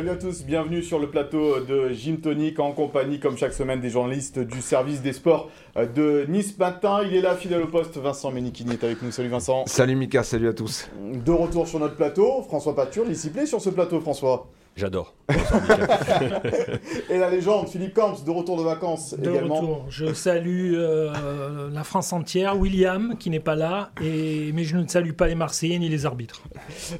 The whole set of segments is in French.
Salut à tous, bienvenue sur le plateau de Gym Tonic en compagnie, comme chaque semaine, des journalistes du service des sports de Nice Matin. Il est là, fidèle au poste, Vincent Ménikini est avec nous. Salut Vincent. Salut Mika, salut à tous. De retour sur notre plateau, François Pature, discipliné sur ce plateau, François. J'adore. et la légende, Philippe Camps, de retour de vacances de également. Retour. Je salue euh, la France entière, William qui n'est pas là, et... mais je ne salue pas les Marseillais ni les arbitres.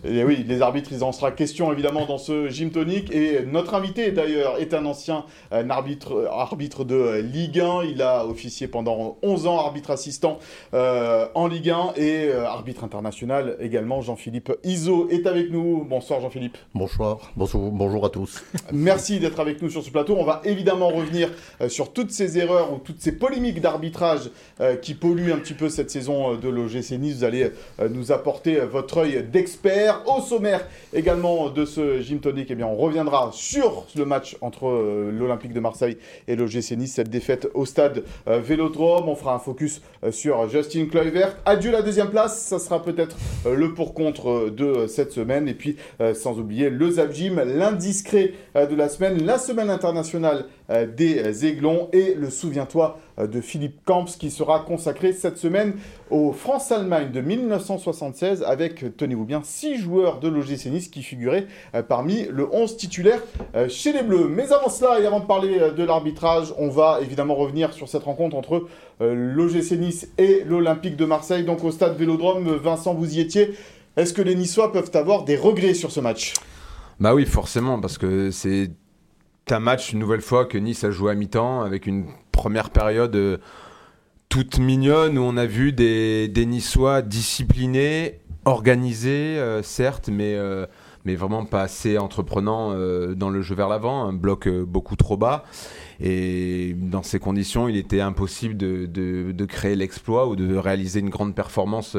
Et oui, les arbitres, il en sera question évidemment dans ce gym tonique. Et notre invité d'ailleurs est un ancien euh, arbitre, arbitre de Ligue 1. Il a officié pendant 11 ans arbitre assistant euh, en Ligue 1 et euh, arbitre international également. Jean-Philippe Iso est avec nous. Bonsoir Jean-Philippe. Bonsoir, bonjour, à tous. Merci d'être avec nous sur ce plateau. On va évidemment revenir euh, sur toutes ces erreurs ou toutes ces polémiques d'arbitrage euh, qui polluent un petit peu cette saison euh, de l'OGC Nice. Vous allez nous apporter votre œil d'expert. Au sommaire également de ce gym tonic, eh bien, on reviendra sur le match entre l'Olympique de Marseille et l'OGC Nice, cette défaite au stade Vélodrome. On fera un focus sur Justin Kluivert. Adieu la deuxième place, ça sera peut-être le pour-contre de cette semaine. Et puis, sans oublier le Zap Gym, l'indiscret euh, de la semaine, la semaine internationale euh, des Aiglons et le Souviens-toi euh, de Philippe Camps qui sera consacré cette semaine au France-Allemagne de 1976 avec, tenez-vous bien, six joueurs de l'OGC Nice qui figuraient parmi le 11 titulaire chez les Bleus. Mais avant cela et avant de parler de l'arbitrage, on va évidemment revenir sur cette rencontre entre l'OGC Nice et l'Olympique de Marseille, donc au stade Vélodrome. Vincent, vous y étiez. Est-ce que les Niçois peuvent avoir des regrets sur ce match? Bah oui, forcément, parce que c'est un match, une nouvelle fois, que Nice a joué à mi-temps, avec une première période euh, toute mignonne, où on a vu des, des Niçois disciplinés, organisés, euh, certes, mais, euh, mais vraiment pas assez entreprenants dans le jeu vers l'avant, un bloc beaucoup trop bas. Et dans ces conditions, il était impossible de, créer l'exploit ou de réaliser une grande performance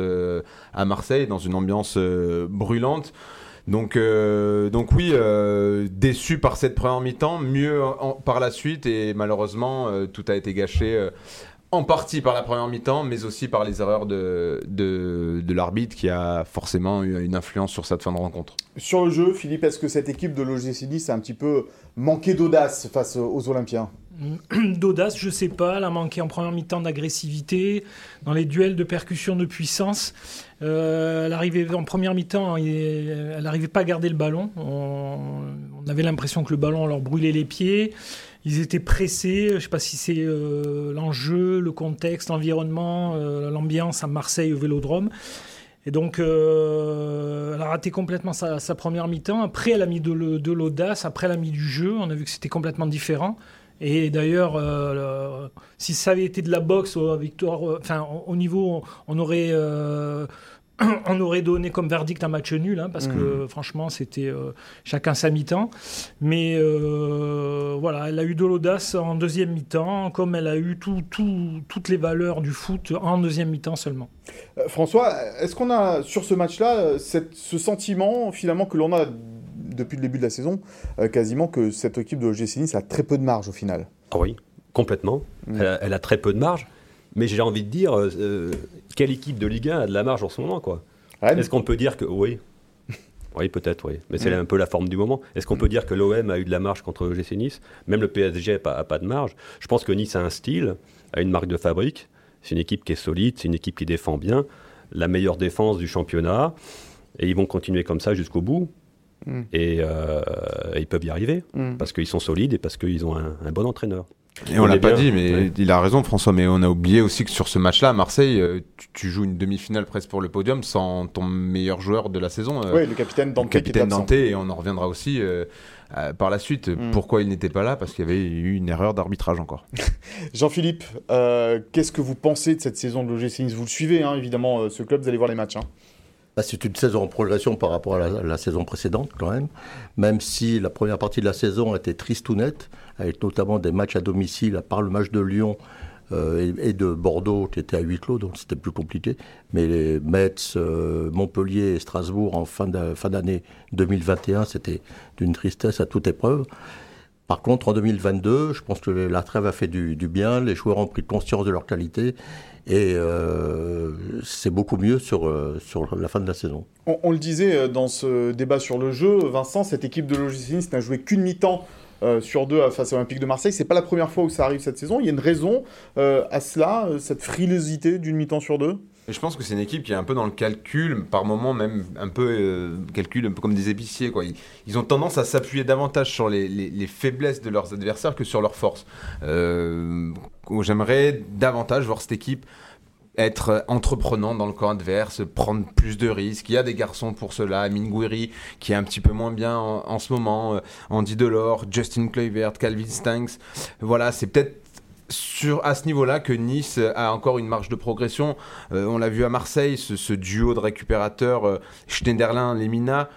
à Marseille, dans une ambiance brûlante. Donc, euh, donc oui, euh, déçu par cette première mi-temps, mieux par la suite, et malheureusement, euh, tout a été gâché en partie par la première mi-temps, mais aussi par les erreurs de, de, de l'arbitre qui a forcément eu une influence sur cette fin de rencontre. Sur le jeu, Philippe, est-ce que cette équipe de l'OGC Nice a un petit peu manqué d'audace face aux Olympiens? D'audace, je sais pas, elle a manqué en première mi-temps d'agressivité, dans les duels de percussion de puissance. Euh, elle arrivait en première mi-temps, il- elle n'arrivait pas à garder le ballon. On, avait l'impression que le ballon leur brûlait les pieds. Ils étaient pressés. Je sais pas si c'est euh, l'enjeu, le contexte, l'environnement, euh, l'ambiance à Marseille au Vélodrome. Et donc, euh, elle a raté complètement sa, première mi-temps. Après, elle a mis de, de l'audace. Après, elle a mis du jeu. On a vu que c'était complètement différent. Et d'ailleurs, euh, le- si ça avait été de la boxe au, victoire, euh, enfin, au, au niveau, on aurait, euh, on aurait donné comme verdict un match nul, hein, parce que franchement, c'était euh, chacun sa mi-temps. Mais euh, voilà, elle a eu de l'audace en deuxième mi-temps, comme elle a eu tout- tout- toutes les valeurs du foot en deuxième mi-temps seulement. Euh, François, est-ce qu'on a sur ce match-là euh, ce sentiment finalement que l'on a depuis le début de la saison, euh, quasiment que cette équipe de l'OGC Nice a très peu de marge au final Ah oui, complètement. Mm. Elle, a, elle a très peu de marge. Mais j'ai envie de dire, euh, euh, quelle équipe de Ligue 1 a de la marge en ce moment quoi Est-ce qu'on peut dire que. Oui. Oui, peut-être, oui. Mais c'est Mm. un peu la forme du moment. Est-ce qu'on peut dire que l'OM a eu de la marge contre le GC Nice Même le PSG n'a pas, a pas de marge. Je pense que Nice a un style, a une marque de fabrique. C'est une équipe qui est solide, c'est une équipe qui défend bien. La meilleure défense du championnat. Et ils vont continuer comme ça jusqu'au bout. Mm. Et euh, ils peuvent y arriver. Mm. Parce qu'ils sont solides et parce qu'ils ont un, un bon entraîneur. Et on On l'a pas bien. dit, mais Ouais. il a raison François, mais on a oublié aussi que sur ce match-là, à Marseille, euh, tu, tu joues une demi-finale presque pour le podium sans ton meilleur joueur de la saison. euh, Oui, le capitaine Dante. le qui est capitaine. Dante, et on en reviendra aussi euh, euh, par la suite. Mm. Pourquoi il n'était pas là Parce qu'il y avait eu une erreur d'arbitrage encore. Jean-Philippe, euh, qu'est-ce que vous pensez de cette saison de l'OGC Nice? Vous le suivez, hein, évidemment, euh, ce club, vous allez voir les matchs. hein. Bah, c'est une saison en progression par rapport à la, saison précédente, quand même. Même si la première partie de la saison était triste ou nette, avec notamment des matchs à domicile, à part le match de Lyon euh, et, de Bordeaux qui étaient à huis clos, donc c'était plus compliqué. Mais les Metz, euh, Montpellier et Strasbourg en fin d'année 2021, c'était d'une tristesse à toute épreuve. Par contre, en 2022, je pense que la trêve a fait du, bien, les joueurs ont pris conscience de leur qualité et euh, c'est beaucoup mieux sur, sur la fin de la saison. On, le disait dans ce débat sur le jeu, Vincent, cette équipe de l'OGC Nice n'a joué qu'une mi-temps sur deux face à l'Olympique de Marseille. C'est pas la première fois où ça arrive cette saison. Il y a une raison à cela, cette frilosité d'une mi-temps sur deux? Je pense que c'est une équipe qui est un peu dans le calcul, par moments même un peu euh, calcul, un peu comme des épiciers. Quoi. Ils, ont tendance à s'appuyer davantage sur les, faiblesses de leurs adversaires que sur leurs forces. Euh, j'aimerais davantage voir cette équipe être entreprenant dans le camp adverse, prendre plus de risques. Il y a des garçons pour cela. Amine Gouiri, qui est un petit peu moins bien en, ce moment. Euh, Andy Delors, Justin Kluivert, Calvin Stanks. Voilà, c'est peut-être sur, à ce niveau-là que Nice a encore une marge de progression. Euh, on l'a vu à Marseille, ce, duo de récupérateurs euh, Schneiderlin-Lemina.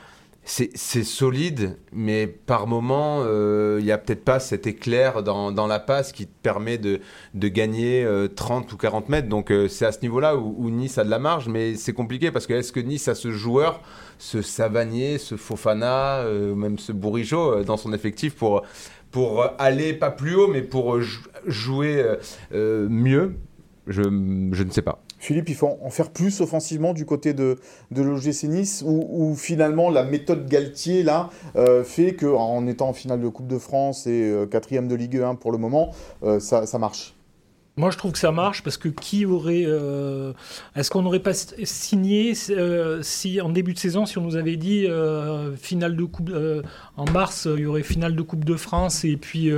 C'est solide, mais par moment, euh, il n'y a peut-être pas cet éclair dans, la passe qui te permet de, gagner 30 ou 40 mètres. Donc c'est à ce niveau-là où, Nice a de la marge, mais c'est compliqué parce que est-ce que Nice a ce joueur, ce Savanier, ce Fofana, même ce Bourigeau dans son effectif pour pour aller pas plus haut, mais pour jouer euh, euh, mieux je, je, ne sais pas. Philippe, il faut en faire plus offensivement du côté de, de l'OGC Nice, ou finalement la méthode Galtier là euh, fait qu'en étant en finale de Coupe de France et quatrième de Ligue 1 pour le moment, ça, ça marche? Moi, je trouve que ça marche parce que qui aurait. Euh, est-ce qu'on n'aurait pas signé euh, si en début de saison, si on nous avait dit euh, finale de coupe en mars, il y aurait finale de Coupe de France et puis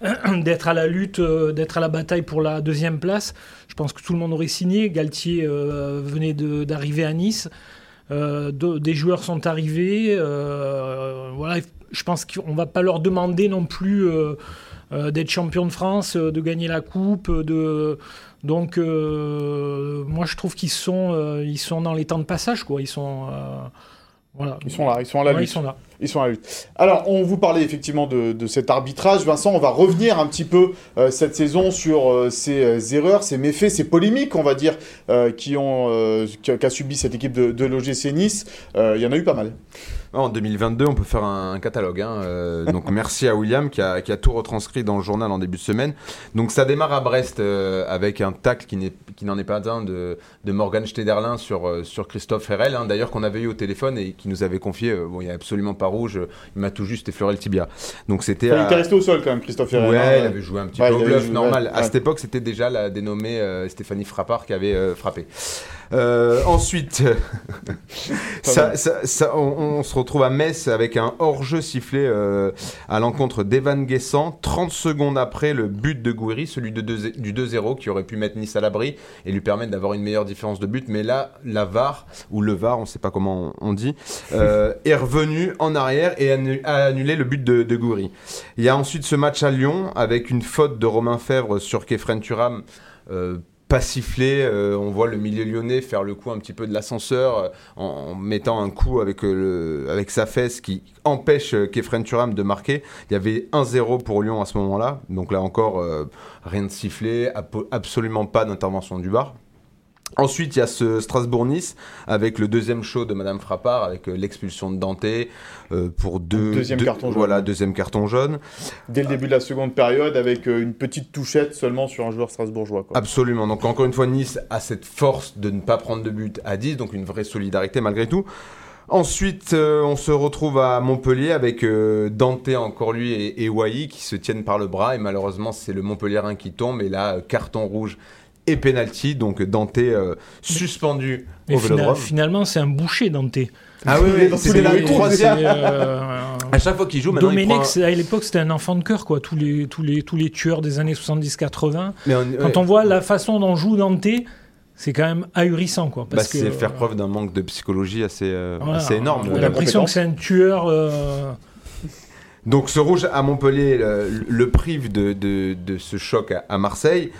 d'être à la lutte, d'être à la bataille pour la deuxième place, je pense que tout le monde aurait signé. Galtier venait d'arriver à Nice, des joueurs sont arrivés. voilà, je pense qu'on va pas leur demander non plus. Euh, d'être champion de France, euh, de gagner la coupe, de donc euh, moi je trouve qu'ils sont ils sont dans les temps de passage quoi, ils sont voilà. Ils sont là, ils sont à la lutte. Ils sont là. Ils sont à la lutte. Alors, on vous parlait effectivement de, cet arbitrage. Vincent, on va revenir un petit peu cette saison sur ces erreurs, ces méfaits, ces polémiques, on va dire, qui ont qu'a subi cette équipe de, de l'OGC Nice. Il y en a eu pas mal. En 2022, on peut faire un, catalogue. Hein. Euh, donc merci à William qui a, tout retranscrit dans le journal en début de semaine. Donc ça démarre à Brest euh, avec un tacle qui, n'en est pas un de, de Morgan Stederlin sur, euh, sur Christophe Herrel, hein, d'ailleurs qu'on avait eu au téléphone et qui nous avait confié, bon il n'y a absolument pas rouge, il m'a tout juste effleuré le tibia. Donc c'était... Il était resté au sol quand même Christophe Herrel. Ouais, hein, il avait joué un petit peu au bluff, normal. À cette époque c'était déjà la dénommée Stéphanie Frappard qui avait frappé. Euh, ensuite, ça, on, se retrouve à Metz avec un hors-jeu sifflé euh, à l'encontre d'Evan Guessant. 30 secondes après le but de Gouiri, celui de du 2-0 qui aurait pu mettre Nice à l'abri et lui permettre d'avoir une meilleure différence de but. Mais là, la VAR, ou le VAR, on ne sait pas comment on, dit, euh, est revenu en arrière et a annulé le but de, de Gouiri. Il y a ensuite ce match à Lyon avec une faute de Romain Fèvre sur Kefren Turam pas siffler. Euh, on voit le milieu lyonnais faire le coup un petit peu de l'ascenseur euh, en, mettant un coup avec, euh, avec sa fesse qui empêche Kefren Turam de marquer. Il y avait 1-0 pour Lyon à ce moment-là. Donc là encore, rien de sifflé, absolument pas d'intervention du bar. Ensuite, il y a ce Strasbourg-Nice avec le deuxième show de Madame Frappard avec euh, l'expulsion de Dante euh, pour deux deuxième carton jaune. Voilà, deuxième carton jaune. Dès le début de la seconde période avec euh, une petite touchette seulement sur un joueur strasbourgeois. Absolument. Donc encore une fois, Nice a cette force de ne pas prendre de but à 10, donc une vraie solidarité malgré tout. Ensuite, on se retrouve à Montpellier avec Dante, encore lui, et, et qui se tiennent par le bras. Et malheureusement, c'est le Montpellierin qui tombe. Et là, carton rouge et penalty, donc Dante euh, suspendu au Vélodrome. finalement, c'est un boucher Dante. Ah oui, oui c'est le troisième. Euh, à chaque fois qu'il joue, maintenant Domenech, à l'époque, c'était un enfant de cœur, quoi. Tous les, tous les, tous les tueurs des années 70-80. Quand on voit la façon dont joue Dante, c'est quand même ahurissant, quoi. Parce bah, c'est faire preuve d'un manque de psychologie assez, euh, assez énorme. On a l'impression que c'est un tueur. Donc ce rouge à Montpellier le, prive de, de, de, ce choc à Marseille.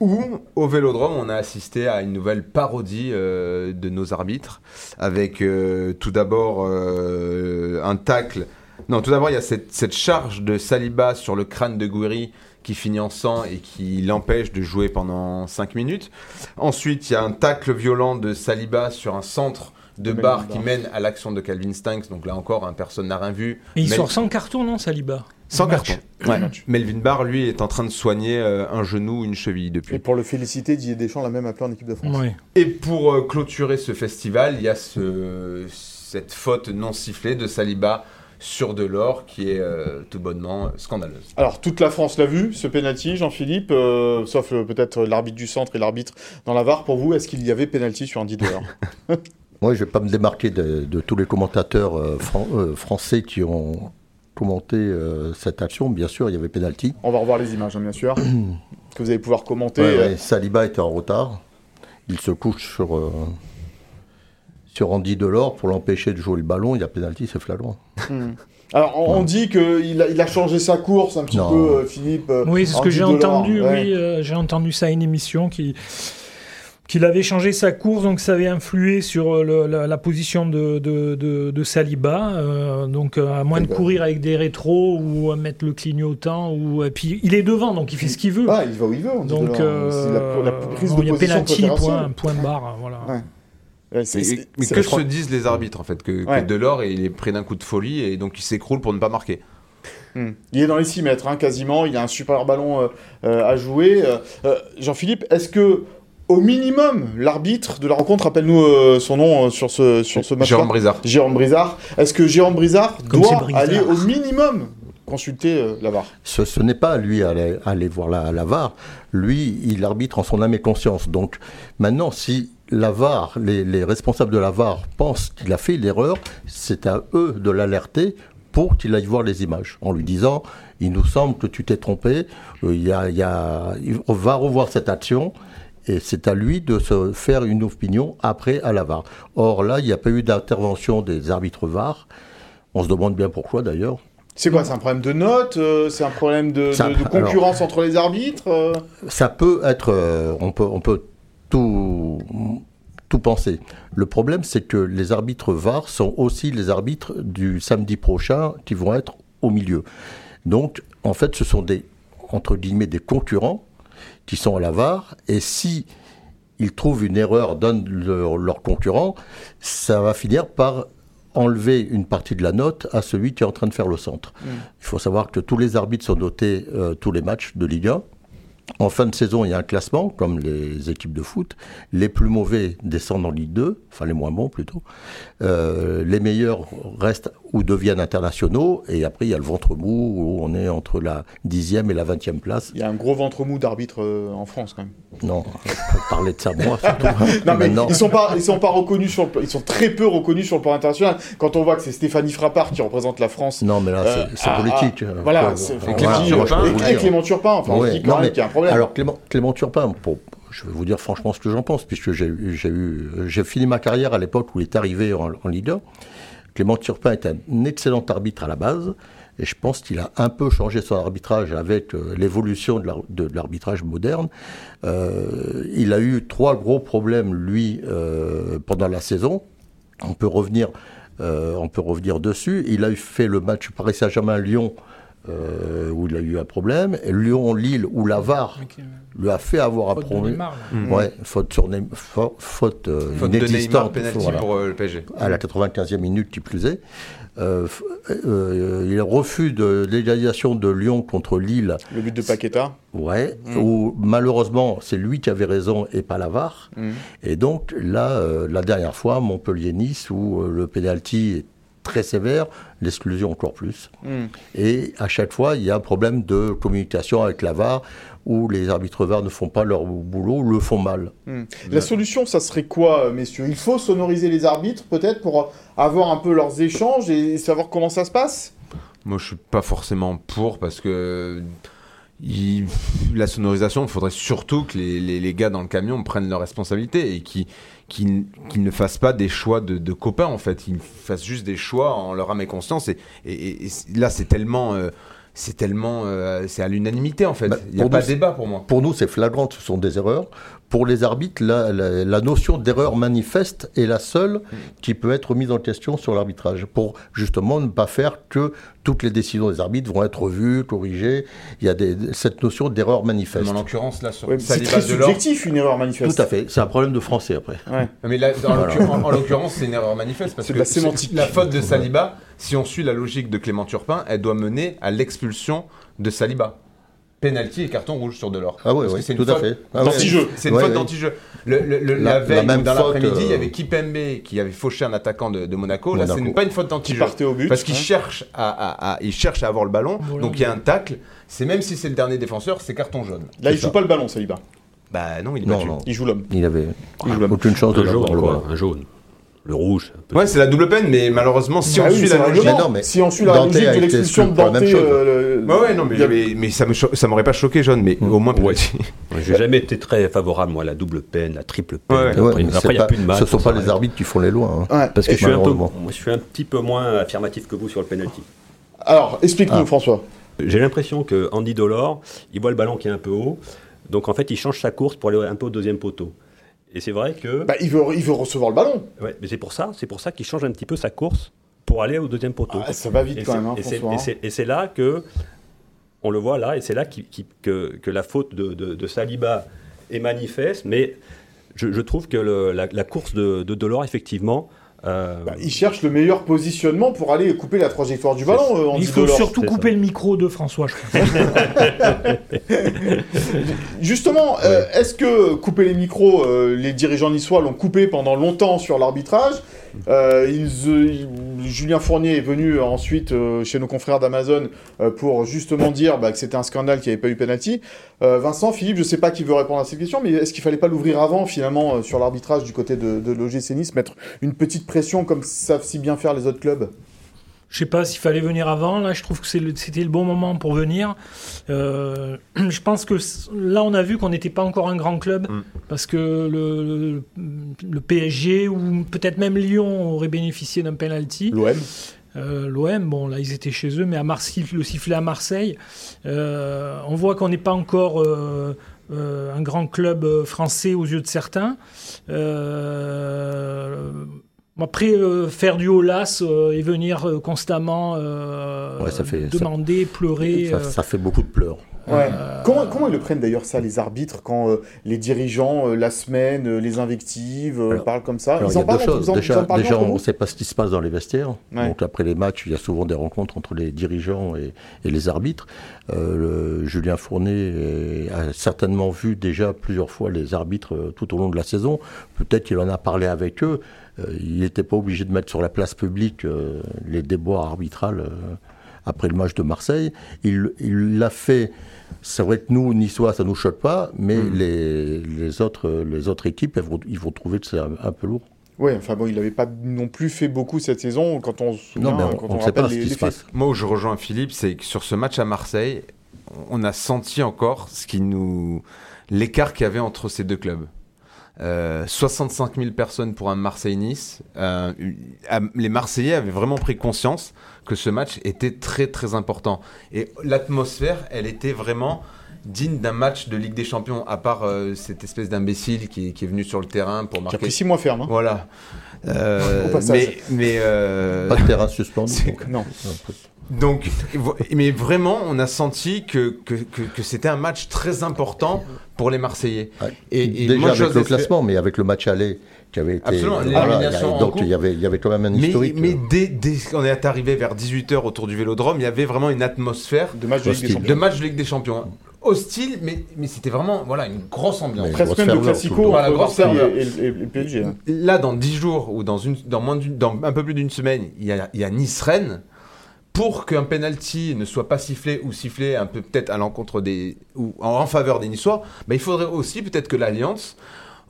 Ou au Vélodrome, on a assisté à une nouvelle parodie euh, de nos arbitres, avec euh, tout d'abord euh, un tacle. Non, tout d'abord, il y a cette, charge de Saliba sur le crâne de Gouiri qui finit en sang et qui l'empêche de jouer pendant 5 minutes. Ensuite, il y a un tacle violent de Saliba sur un centre de barre qui mène à l'action de Calvin Stanks. Donc là encore, un personne n'a rien vu. Et il sort sans carton, non, Saliba? Sans match. carton. Ouais. Melvin Barr, lui, est en train de soigner euh, un genou, une cheville Et depuis. pour le féliciter, Didier Deschamps l'a même appelé en équipe de France. Ouais. Et pour euh, clôturer ce festival, il y a ce, cette faute non sifflée de Saliba sur Delors qui est euh, tout bonnement scandaleuse. Alors, toute la France l'a vu, ce penalty, Jean-Philippe, euh, sauf euh, peut-être l'arbitre du centre et l'arbitre dans la VAR. Pour vous, est-ce qu'il y avait penalty sur Andy Delors? Moi, je ne vais pas me démarquer de, de tous les commentateurs euh, fran- euh, français qui ont commenté euh, cette action. Bien sûr, il y avait pénalty. On va revoir les images, hein, bien sûr, que vous allez pouvoir commenter. Ouais, Euh, ouais, Saliba était en retard. Il se couche sur, euh, sur Andy Delors pour l'empêcher de jouer le ballon. Il y a pénalty, c'est flagrant. hmm. Alors, on, dit qu'il a, il a changé sa course un petit Non. peu, euh, Philippe. Oui, c'est ce que j'ai entendu. ouais. Oui, euh, j'ai entendu ça à une émission qui qu'il avait changé sa course, donc ça avait influé sur euh, le- la, la position de, de, de- de Saliba. euh, donc euh, à moins de courir avec des rétros ou à mettre le clignotant, ou et puis il est devant, donc il fait ce qu'il veut. Ah, il va où il veut, donc la, la euh, prise de il y a penalty, point, point barre. Voilà. Ouais. Mais, que crois- se disent les arbitres en fait que, que Ouais. Delors il est pris d'un coup de folie et donc il s'écroule pour ne pas marquer. Hmm. Il est dans les 6 mètres, hein, quasiment. Il y a un super ballon euh, euh, à jouer. Euh, Jean-Philippe, est-ce que, au minimum, l'arbitre de la rencontre, rappelle-nous euh, son nom euh, sur ce, sur ce match Jérôme Brizard. Jérôme Brizard. Est-ce que Jérôme Brizard Comme doit Brizard. aller au minimum consulter euh, la VAR? Ce, ce n'est pas à lui à aller, à aller voir la, la VAR. Lui, il arbitre en son âme et conscience. Donc maintenant, si la VAR, les, les responsables de la VAR pensent qu'il a fait l'erreur, c'est à eux de l'alerter pour qu'il aille voir les images, en lui disant, il nous semble que tu t'es trompé, euh, il y a, il y a, on va revoir cette action. Et c'est à lui de se faire une opinion après à la VAR. Or là, il n'y a pas eu d'intervention des arbitres VAR. On se demande bien pourquoi d'ailleurs. C'est quoi C'est un problème de notes euh, C'est un problème de, Ça- de- de concurrence entre les arbitres euh Ça peut être, euh, on peut, on peut tout, tout penser. Le problème, c'est que les arbitres VAR sont aussi les arbitres du samedi prochain qui vont être au milieu. Donc, en fait, ce sont des, entre guillemets, des concurrents qui sont à la VAR, et si ils trouvent une erreur d'un de leurs leurs concurrents, ça va finir par enlever une partie de la note à celui qui est en train de faire le centre. Il faut savoir que tous les arbitres sont notés euh, tous les matchs de Ligue 1. En fin de saison, il y a un classement, comme les équipes de foot. Les plus mauvais descendent en Ligue 2, enfin les moins bons plutôt. Euh, les meilleurs restent ou deviennent internationaux. Et après, il y a le ventre mou, où on est entre la 10e et la 20e place. Il y a un gros ventre mou d'arbitres euh, en France, quand même. Non, on parler de ça moi. Non, mais ils sont pas, ils sont pas reconnus sur le, ils sont très peu reconnus sur le plan international. Quand on voit que c'est Stéphanie Frappard qui représente la France. non, mais là, euh, c'est politique. à- voilà, c'est- Clément Turpin, et. Clément Turpin, enfin, on Ouais, dit non, quand même mais qu'il y a un problème. Alors Clément, Clément Turpin, pour- je vais vous dire franchement ce que j'en pense, puisque eu, j'ai fini ma carrière à l'époque où il est arrivé en, en Ligue 1. Clément Turpin est un excellent arbitre à la base, et je pense qu'il a un peu changé son arbitrage avec euh, l'évolution de l'ar- de de l'arbitrage moderne. Euh, il a eu trois gros problèmes, lui, euh, pendant la saison. On peut revenir, on peut revenir dessus. Il a fait le match Paris Saint-Germain-Lyon, euh, où il a eu un problème. Et Lyon-Lille, où la VAR Ok. lui a fait avoir un Faute de problème. Neymar, là. Ouais, faute, sur Neym- fa- faute, euh, Faute de Neymar, inexistante, penalty voilà, pour euh, le PSG. à la 95e minute qui plus est. Euh, euh, il refus de l'égalisation de Lyon contre Lille, Le but de Paqueta. ouais, Mm. où malheureusement c'est lui qui avait raison et pas la VAR. Mm. Et donc là, euh, la dernière fois, Montpellier-Nice, où euh, le penalty est très sévère, l'exclusion encore plus. Mm. Et à chaque fois, il y a un problème de communication avec la VAR, où les arbitres VAR ne font pas leur boulot, le font mal. Hmm. La solution, ça serait quoi, euh, messieurs? Il faut sonoriser les arbitres, peut-être, pour euh, avoir un peu leurs échanges et savoir comment ça se passe? Moi, je suis pas forcément pour parce que il- la sonorisation, il faudrait surtout que les, les- les gars dans le camion prennent leurs responsabilités et qui qu'ils ne fassent pas des choix de, de copains en fait, ils fassent juste des choix en leur âme et conscience et, et- là c'est tellement euh, c'est tellement euh, c'est à l'unanimité en fait. Bah, Il n'y a pas de débat pour moi. Pour nous, c'est flagrant, ce sont des erreurs. Pour les arbitres, la, la- la notion d'erreur manifeste est la seule qui peut être mise en question sur l'arbitrage, pour justement ne pas faire que toutes les décisions des arbitres vont être revues, corrigées. Il y a des, cette notion d'erreur manifeste. Mais en l'occurrence, là, sur Ouais, mais c'est très subjectif une erreur manifeste. Tout à fait. C'est un problème de français après. Ouais. Mais là, en, en l'occurrence, c'est une erreur manifeste parce C'est que de la sémantique. la faute de Saliba, si on suit la logique de Clément Turpin, elle doit mener à l'expulsion de Saliba. Penalty et carton rouge sur Delors. Ah oui, oui, c'est une tout à faute- fait. Ah ouais, D'anti-jeu. C'est une Ouais, faute ouais. d'anti-jeu. Le, le- le- La- la, la veille même ou dans l'après-midi, il y euh, avait Kipembe qui avait fauché un attaquant de, de Monaco. Là, Monaco. ce n'est pas une faute d'anti-jeu. partait au but. Parce qu'il hein. cherche à, à- à- il cherche à avoir le ballon, Voilà. donc il y a un tacle. C'est même si c'est le dernier défenseur, c'est carton jaune. Là, il C'est joue pas le ballon, Saliba. Bah non, il est Non, battu. non. Il joue l'homme. Il avait Il joue l'homme. aucune chance de Un jaune, le quoi, un jaune. Le rouge. Ouais, c'est la double peine, mais malheureusement, si Ah on oui, suit la logique. non, mais si on suit la Dante logique de l'expulsion de Dante, euh, le- Ouais, ouais, non, mais, a- mais, mais ça me cho- ça m'aurait pas choqué, jaune, mais au moins Ouais. J'ai jamais été très favorable, moi, à la double peine, la triple peine. Ouais. Après, Ouais, mais après, c'est il n'y a pas- plus de mal. ce ne sont pas les arbitres qui font les lois. hein. Ouais. Parce que je suis, un peu, malheureusement. moi, je suis un petit peu moins affirmatif que vous sur le penalty. Alors, explique-nous, Ah. François. J'ai l'impression que Andy Dolor, il voit le ballon qui est un peu haut, donc en fait il change sa course pour aller un peu au deuxième poteau. Et c'est vrai que, Bah, il veut, il veut recevoir le ballon. ouais, mais c'est pour ça, c'est pour ça qu'il change un petit peu sa course pour aller au deuxième poteau. Ah, ça va vite Et quand même, hein, et c'est- hein. Et c'est là que on le voit là, et c'est là que, que la faute de, de- de Saliba est manifeste, mais je, je trouve que le- la, la course de, de Delors effectivement. Euh, Bah, il cherche le meilleur positionnement pour aller couper la trajectoire du ballon. euh, Il faut surtout couper ça. le micro de François, je. Justement, euh, est-ce que couper les micros, euh, les dirigeants niçois l'ont coupé pendant longtemps sur l'arbitrage? Euh, euh, Julien Fournier est venu ensuite euh, chez nos confrères d'Amazon pour justement dire bah, que c'était un scandale qu'il n'y avait pas eu penalty. Vincent, Philippe, je ne sais pas qui veut répondre à cette question, mais est-ce qu'il fallait pas l'ouvrir avant finalement sur l'arbitrage du côté de, de l'OGC mettre une petite pression comme savent si bien faire les autres clubs? Je sais pas s'il fallait venir avant. Là, je trouve que c'était le bon moment pour venir. Euh, je pense que là, on a vu qu'on n'était pas encore un grand club Mm. parce que le, le- le PSG ou peut-être même Lyon aurait bénéficié d'un penalty. L'OM Euh, L'OM, bon, là, ils étaient chez eux, mais à Marseille, le sifflet à Marseille, euh, on voit qu'on n'est pas encore un grand club français aux yeux de certains. Euh, après, euh, faire du holas euh, et venir euh, constamment euh, Ouais, ça fait- ça- demander, pleurer. Ça, euh, ça fait beaucoup de pleurs. Ouais. Euh, Comment, comment ils le prennent d'ailleurs ça, les arbitres, quand euh, les dirigeants, euh, la semaine, euh, les invectives, euh, Alors- parlent comme ça? Alors, Ils il y en a deux parlent choses. en- Déjà, en déjà, entre on ne sait pas ce qui se passe dans les vestiaires. Ouais. Donc après les matchs, il y a souvent des rencontres entre les dirigeants et, et les arbitres. Euh, le- Julien Fournet a certainement vu déjà plusieurs fois les arbitres euh, tout au long de la saison. Peut-être qu'il en a parlé avec eux. Euh, il n'était pas obligé de mettre sur la place publique euh, les déboires arbitrales euh, après le match de Marseille. Il l'a fait. C'est vrai que nous, Niçois, ça nous choque pas, mais Hmm. les, les, autres, les autres équipes, elles vont, ils vont trouver que c'est un, un peu lourd. Ouais, enfin bon, il n'avait pas non plus fait beaucoup cette saison quand on se souvient, Non, mais quand on on, ne sait rappelle pas ce les, qui les se passe. Moi, où je rejoins Philippe, c'est que sur ce match à Marseille, on a senti encore ce qui nous l'écart qu'il y avait entre ces deux clubs. Euh, 65 000 personnes pour un Marseille-Nice. Euh, euh, les Marseillais avaient vraiment pris conscience que ce match était très très important. Et l'atmosphère, elle était vraiment digne d'un match de Ligue des Champions, à part euh, cette espèce d'imbécile qui, qui est venu sur le terrain pour Qui a marquer. pris six mois ferme. hein. Voilà. Euh, mais mais euh, Pas de terrain suspendu. Non. donc, mais vraiment, on a senti que, que, que, que c'était un match très important pour les Marseillais. Ouais. Et, et Déjà moi, avec le classement, mais avec le match aller qui avait été. Absolument, Voilà, y a- donc il y, avait, il y avait quand même un Mais, historique. mais euh, dès, dès qu'on est arrivé vers 18h autour du Vélodrome, il y avait vraiment une atmosphère De match de Ligue des de match de Ligue des Champions. Hostile, mais, mais c'était vraiment voilà, une grosse ambiance. Mais- Presque même de classico temps. Voilà, et, et- et le PSG. hein. Là, dans 10 jours ou dans, une, dans, moins d'une- dans un peu plus d'une semaine, il y a, il y a Nice-Rennes. Pour qu'un penalty ne soit pas sifflé ou sifflé un peu peut-être à l'encontre des ou en, en faveur des Niçois, bah, il faudrait aussi peut-être que l'Alliance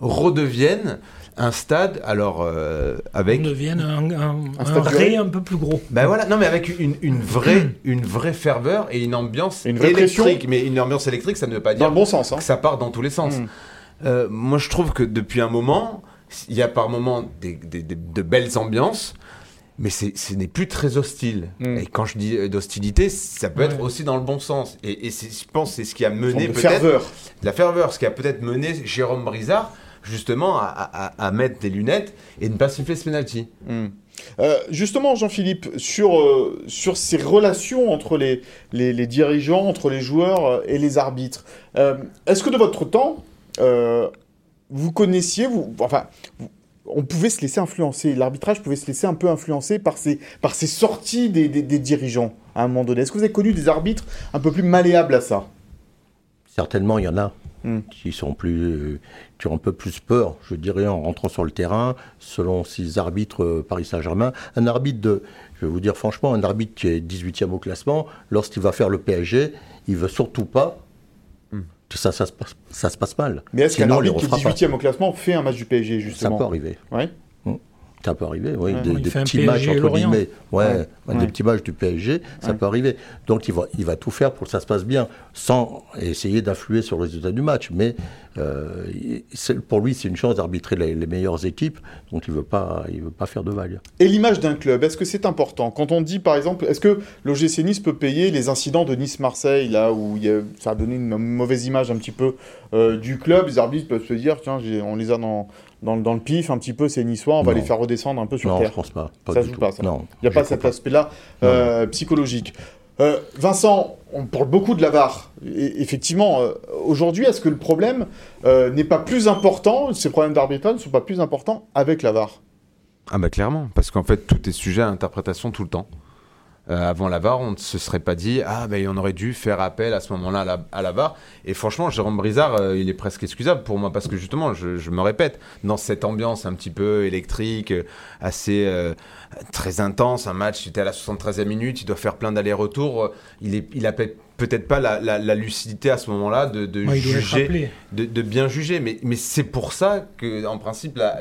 redevienne un stade alors euh, avec devienne un, un, un ré duré. un peu plus gros. ben voilà non mais avec une, une vraie une vraie ferveur et une ambiance une vraie électrique mais une ambiance électrique ça ne veut pas Dans dire le bon sens. Hein. que ça part dans tous les sens. Mm. Euh, moi, je trouve que depuis un moment, il y a par moments des, des- des- de belles ambiances, mais c'est- ce n'est plus très hostile. Mm. Et quand je dis euh, d'hostilité, ça peut être aussi dans le bon sens. Et, et c'est- je pense que c'est ce qui a mené peut-être ferveur. la ferveur, ce qui a peut-être mené Jérôme Brizard justement à, à- à- à mettre des lunettes et ne pas siffler ce penalty. Hmm. Euh, justement, Jean-Philippe, sur, euh, sur ces relations entre les, les, les dirigeants, entre les joueurs euh, et les arbitres, euh, est-ce que de votre temps, euh, vous connaissiez, vous, enfin, vous- on pouvait se laisser influencer, l'arbitrage pouvait se laisser un peu influencer par ces, par ces sorties des, des- des dirigeants à un moment donné. Est-ce que vous avez connu des arbitres un peu plus malléables à ça? Certainement, il y en a Hmm. qui sont plus, euh, qui ont un peu plus peur, je dirais, en rentrant sur le terrain, selon ces arbitres euh, Paris Saint-Germain. Un arbitre de, je vais vous dire franchement, un arbitre qui est 18e au classement, lorsqu'il va faire le PSG, il veut surtout pas ça, ça, se passe, ça se passe mal. Mais est-ce qu'un arbitre qui est refera pas. 18e au classement fait un match du PSG, Ça justement peut arriver. Ouais. Ça peut arriver, oui. Ouais. des, petits PSG matchs, entre Lorient. guillemets. Ouais, Ouais. ouais, Ouais. Des petits matchs du PSG, ça peut arriver. Donc, il va, il va tout faire pour que ça se passe bien, sans essayer d'influer sur le résultat du match. Mais euh, pour lui, c'est une chance d'arbitrer les, les meilleures équipes. Donc, il ne veut, pas- il veut pas faire de vagues. Et l'image d'un club, est-ce que c'est important? Quand on dit par exemple, est-ce que l'OGC Nice peut payer les incidents de Nice-Marseille, là où il y a- ça a donné une mauvaise image un petit peu euh, du club? Les arbitres peuvent se dire, tiens, on les a dans, dans, dans le pif un petit peu, ces Niçois, on va Non. les faire redescendre un peu sur non, terre. je pense pas. pas Ça du joue tout. pas, ça. Non. Il n'y a pas cet aspect-là euh, psychologique. Euh, Vincent, on parle beaucoup de la VAR. Effectivement, euh, aujourd'hui, est-ce que le problème euh, n'est pas plus important, ces problèmes d'arbitrage ne sont pas plus importants avec la VAR Ah bah clairement, parce qu'en fait tout est sujet à interprétation tout le temps. Euh, avant la VAR, on ne se serait pas dit ah ben on aurait dû faire appel à ce moment-là à la, à la VAR. Et franchement, Jérôme Brizard, euh, il est presque excusable pour moi parce que justement, je, je me répète, dans cette ambiance un petit peu électrique, euh, assez euh, très intense, un match, était à la 73e minute, il doit faire plein d'allers-retours, il est, il a peut- peut-être pas la, la- la lucidité à ce moment-là de, Ouais, juger de, de bien juger. Mais, mais c'est pour ça que, en principe, la-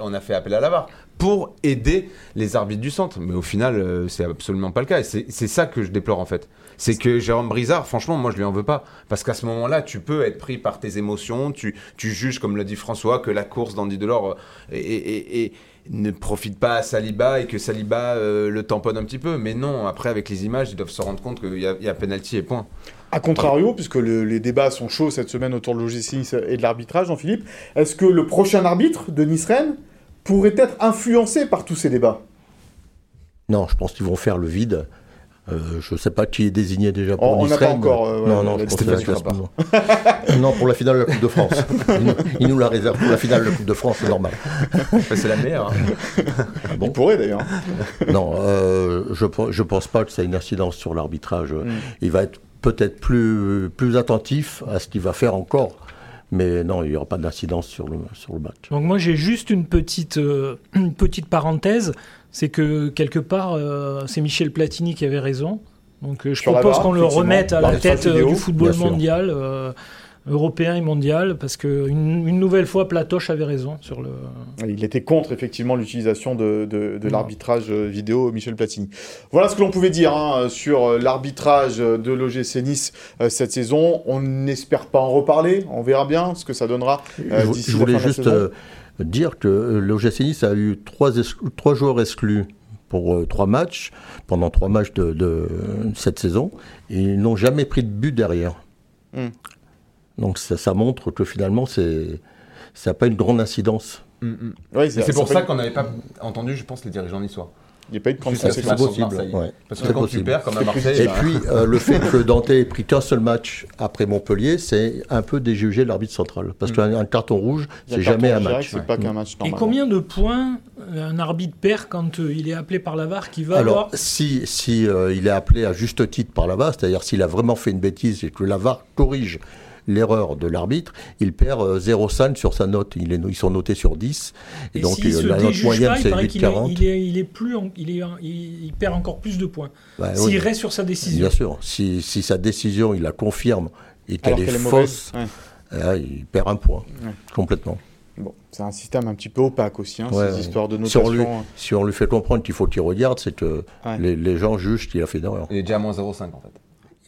on a fait appel à la VAR pour aider les arbitres du centre. Mais au final, euh, c'est absolument pas le cas. Et c'est ça que je déplore en fait. C'est que Jérôme Brizard, franchement, moi je lui en veux pas. Parce qu'à ce moment-là, tu peux être pris par tes émotions, tu, tu juges, comme l'a dit François, que la course d'Andy Delors euh, et ne profite pas à Saliba et que Saliba euh, le tamponne un petit peu. Mais non, après, avec les images, ils doivent se rendre compte qu'il y a, y penalty et point. A contrario, puisque le- les débats sont chauds cette semaine autour de l'OGC et de l'arbitrage, Jean-Philippe, est-ce que le prochain arbitre de Nice-Rennes pourrait être influencé par tous ces débats Non, je pense qu'ils vont faire le vide. Euh, je ne sais pas qui est désigné déjà pour On- on n'a pas encore, euh, non, ouais, non, la je pense que classement. non, pour la finale de la Coupe de France. Il nous, il nous la réserve pour la finale de la Coupe de France, c'est normal. Enfin, c'est la meilleure. hein. Ah bon Il pourrait d'ailleurs. Non, euh, je ne pense pas que ça ait une incidence sur l'arbitrage. Mm. Il va être peut-être plus, plus attentif à ce qu'il va faire encore. Mais non, il n'y aura pas d'incidence sur le, sur le match. Donc moi j'ai juste une petite, euh, une petite parenthèse, c'est que quelque part euh, c'est Michel Platini qui avait raison. Donc euh, je Sur propose qu'on le remette à la tête vidéo, du football mondial, euh, européen et mondial, parce que une, nouvelle fois Platoche avait raison sur le. Il était contre effectivement l'utilisation de, de- l'arbitrage euh, vidéo Michel Platini. Voilà ce que l'on pouvait dire hein, sur euh, l'arbitrage de l'OGC Nice euh, cette saison. On n'espère pas en reparler. On verra bien ce que ça donnera euh, je, d'ici je la voulais fin de la juste euh, dire que euh, l'OGC Nice a eu trois, trois joueurs exclus pour euh, trois matchs, pendant trois matchs de, de cette saison, et ils n'ont jamais pris de but derrière. Hmm. Donc ça, ça montre que finalement, c'est ça n'a pas une grande incidence. Oui, Et C'est pour ça qu'on n'avait pas entendu, je pense, les dirigeants niçois. Il n'y a pas eu de grande conséquence. possible, ouais. Parce que C'est quand tu possible. perds, comme à Marseille, Et bah, puis, euh, le fait que Dante ait pris qu'un seul match après Montpellier, c'est un peu déjugé l'arbitre central. Parce qu'un un carton rouge, c'est jamais un direct, match. C'est pas qu'un match Et normal. combien de points euh, un arbitre perd quand euh, il est appelé par la VAR qui va Alors, avoir si, si euh, il est appelé à juste titre par la VAR, c'est-à-dire s'il a vraiment fait une bêtise et que la VAR corrige l'erreur de l'arbitre, il perd euh, 0,5 sur sa note. Il est, ils sont notés sur 10. Et, Et donc, euh, la note moyenne, c'est paraît qu'il est, 8,40. il est, il est plus, en- il est, il, il perd encore plus de points. Bah, S'il oui, reste sur sa décision. bien sûr. Si, si sa décision, il la confirme et qu'elle est, fausse, Ouais. là, il perd un point. Ouais. Complètement. Bon, c'est un système un petit peu opaque aussi, hein, Ouais, ces histoires de Si on, notation. lui, si on lui fait comprendre qu'il faut qu'il regarde, c'est que Ouais. les, les gens jugent qu'il a fait une erreur. il est déjà à moins 0,5 en fait.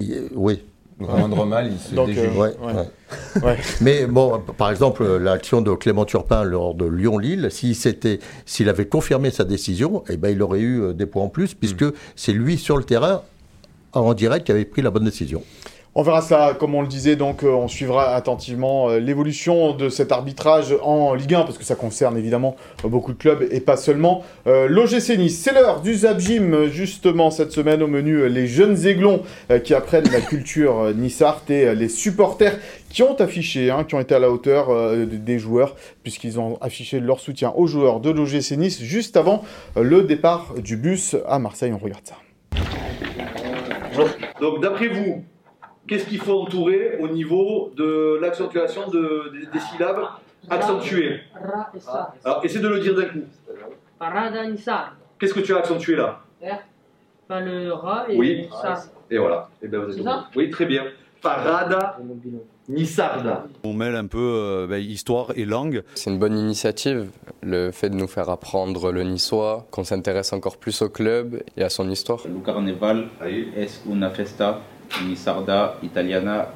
Il- oui, moindre mal, il se Donc, déjuge. euh, Ouais, Ouais. ouais. Ouais. Mais bon, par exemple, l'action de Clément Turpin lors de Lyon-Lille, s'il avait confirmé sa décision, eh ben, il aurait eu euh, des points en plus, puisque c'est lui sur le terrain, en direct, qui avait pris la bonne décision. On verra ça, comme on le disait, donc euh, on suivra attentivement euh, l'évolution de cet arbitrage en Ligue 1, parce que ça concerne évidemment beaucoup de clubs et pas seulement euh, l'OGC Nice. C'est l'heure du euh, justement, cette semaine au menu, les jeunes aiglons qui apprennent la culture nissarte et les supporters qui ont affiché, hein, qui ont été à la hauteur des joueurs, puisqu'ils ont affiché leur soutien aux joueurs de l'OGC Nice juste avant le départ du bus à Marseille. On regarde ça. Donc, d'après vous, qu'est-ce qu'il faut entourer au niveau de l'accentuation de- des, des syllabes accentuées Ra sa. Alors, essaie de le dire d'un coup. Qu'est-ce que tu as accentué là? Pas le ra et Oui. sa. Et voilà. Eh ben, vous êtes ça? Oui, très bien. Parada Nissarda. On mêle un peu euh, ben, histoire et langue. C'est une bonne initiative, le fait de nous faire apprendre le niçois, qu'on s'intéresse encore plus au club et à son histoire. Le carnaval es una festa sarda italiana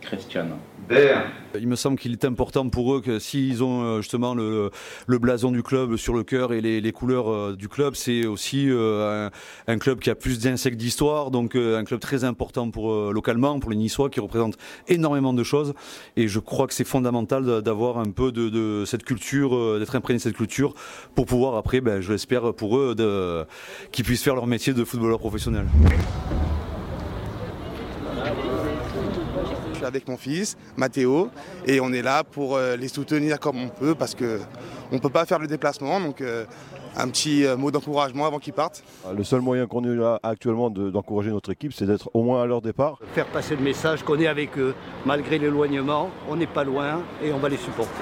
cristiana. Bien. Il me semble qu'il est important pour eux que s'ils ont euh, justement le, le blason du club sur le cœur et les, les couleurs euh, du club, c'est aussi euh, un, un club qui a plus d'insectes d'histoire, donc un club très important pour localement, pour les Niçois, qui représente énormément de choses. Et je crois que c'est fondamental d'avoir un peu de, de cette culture, d'être imprégné de cette culture, pour pouvoir après, ben, je l'espère pour eux, qu'ils puissent faire leur métier de footballeur professionnel. Avec mon fils, Mathéo, et on est là pour euh, les soutenir comme on peut parce que on peut pas faire le déplacement. Donc euh, un petit euh, mot d'encouragement avant qu'ils partent. Le seul moyen qu'on ait là actuellement de- d'encourager notre équipe, c'est d'être au moins à leur départ. Faire passer le message qu'on est avec eux, malgré l'éloignement, on n'est pas loin et on va les supporter.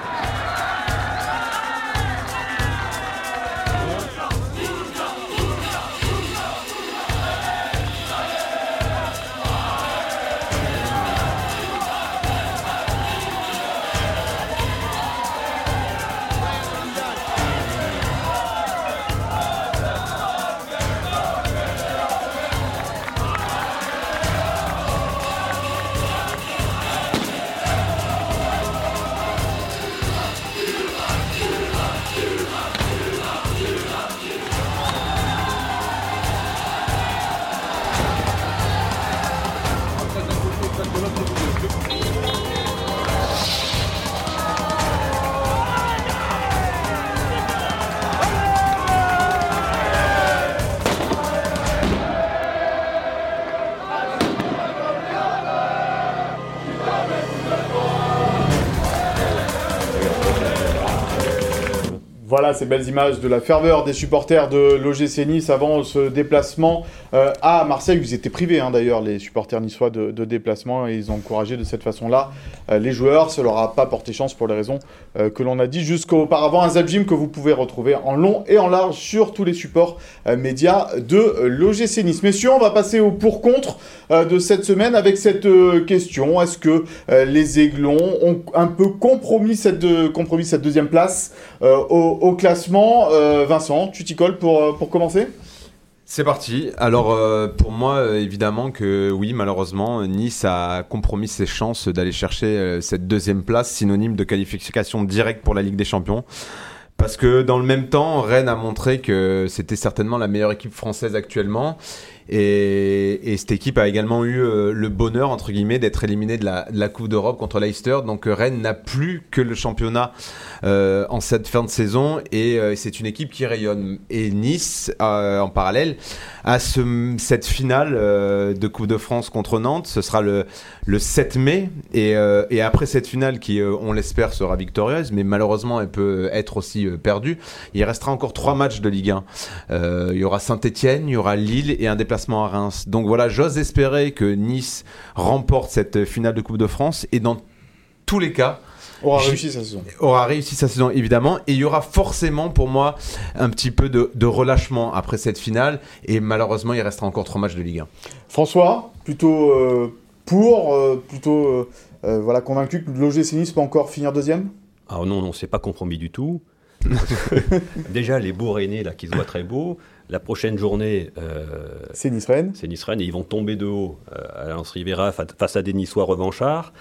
Voilà ces belles images de la ferveur des supporters de l'OGC Nice avant ce déplacement euh, à Marseille. Ils étaient privés hein, d'ailleurs, les supporters niçois, de, de déplacement et ils ont encouragé de cette façon-là euh, les joueurs. Ça leur a pas porté chance pour les raisons euh, que l'on a dit jusqu'auparavant. Un Zap Gym que vous pouvez retrouver en long et en large sur tous les supports euh, médias de euh, l'OGC Nice. Messieurs, on va passer au pour-contre euh, de cette semaine avec cette question. Est-ce que les Aiglons ont un peu compromis cette, compromis cette deuxième place au, au classement? Vincent, tu t'y colles pour, pour commencer? C'est parti. Alors euh, pour moi, euh, évidemment que oui, malheureusement, Nice a compromis ses chances d'aller chercher euh, cette deuxième place, synonyme de qualification directe pour la Ligue des Champions. Parce que dans le même temps, Rennes a montré que c'était certainement la meilleure équipe française actuellement. Et, et cette équipe a également eu euh, le bonheur, entre guillemets, d'être éliminée de la, Coupe d'Europe contre Leicester. Donc euh, Rennes n'a plus que le championnat euh, en cette fin de saison. Et c'est une équipe qui rayonne. Et Nice, en parallèle, a ce, cette finale de Coupe de France contre Nantes. Ce sera le, le 7 mai. Et, et après cette finale, qui, on l'espère, sera victorieuse, mais malheureusement, elle peut être aussi perdue, il restera encore trois matchs de Ligue 1. Euh, il y aura Saint-Etienne, il y aura Lille et un déplacement à Reims. Donc voilà, j'ose espérer que Nice remporte cette finale de Coupe de France. Et dans tous les cas, Aura réussi sa saison. aura réussi sa saison évidemment et il y aura forcément pour moi un petit peu de, de relâchement après cette finale et malheureusement il restera encore trois matchs de Ligue 1. François, plutôt euh, pour, euh, plutôt euh, euh, voilà, convaincu que l'OGC Nice peut encore finir deuxième? Alors non, non, c'est pas compromis du tout. Déjà, les beaux Rennais, là, qui se voient très beaux, La prochaine journée, euh, c'est Nice-Rennes. C'est Nice-Rennes et ils vont tomber de haut euh, à Lens Rivera fa- face à des Niçois revanchards.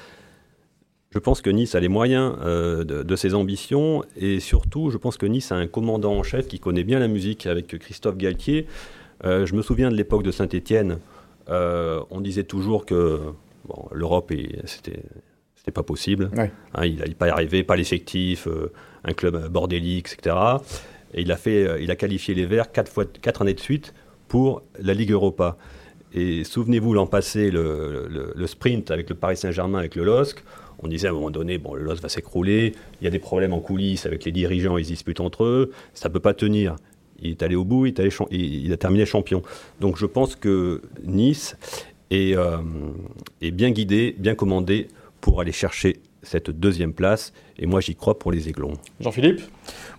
Je pense que Nice a les moyens euh, de, de ses ambitions et surtout, je pense que Nice a un commandant en chef qui connaît bien la musique avec Christophe Galtier. Euh, je me souviens de l'époque de Saint-Étienne. on disait toujours que bon, l'Europe, c'était c'était pas possible. Ouais. Hein, il n'allait pas y arriver, pas l'effectif, euh, un club bordélique, etc. Et il a, fait, euh, il a qualifié les Verts quatre, fois, quatre années de suite pour la Ligue Europa. Et souvenez-vous l'an passé, le, sprint avec le Paris Saint-Germain, avec le LOSC, on disait à un moment donné, bon, le LOSC va s'écrouler, il y a des problèmes en coulisses avec les dirigeants, ils se disputent entre eux, ça ne peut pas tenir. Il est allé au bout, il, est allé il- a terminé champion. Donc je pense que Nice euh, est bien guidé, bien commandé pour aller chercher cette deuxième place. Et moi, j'y crois pour les Aiglons. Jean-Philippe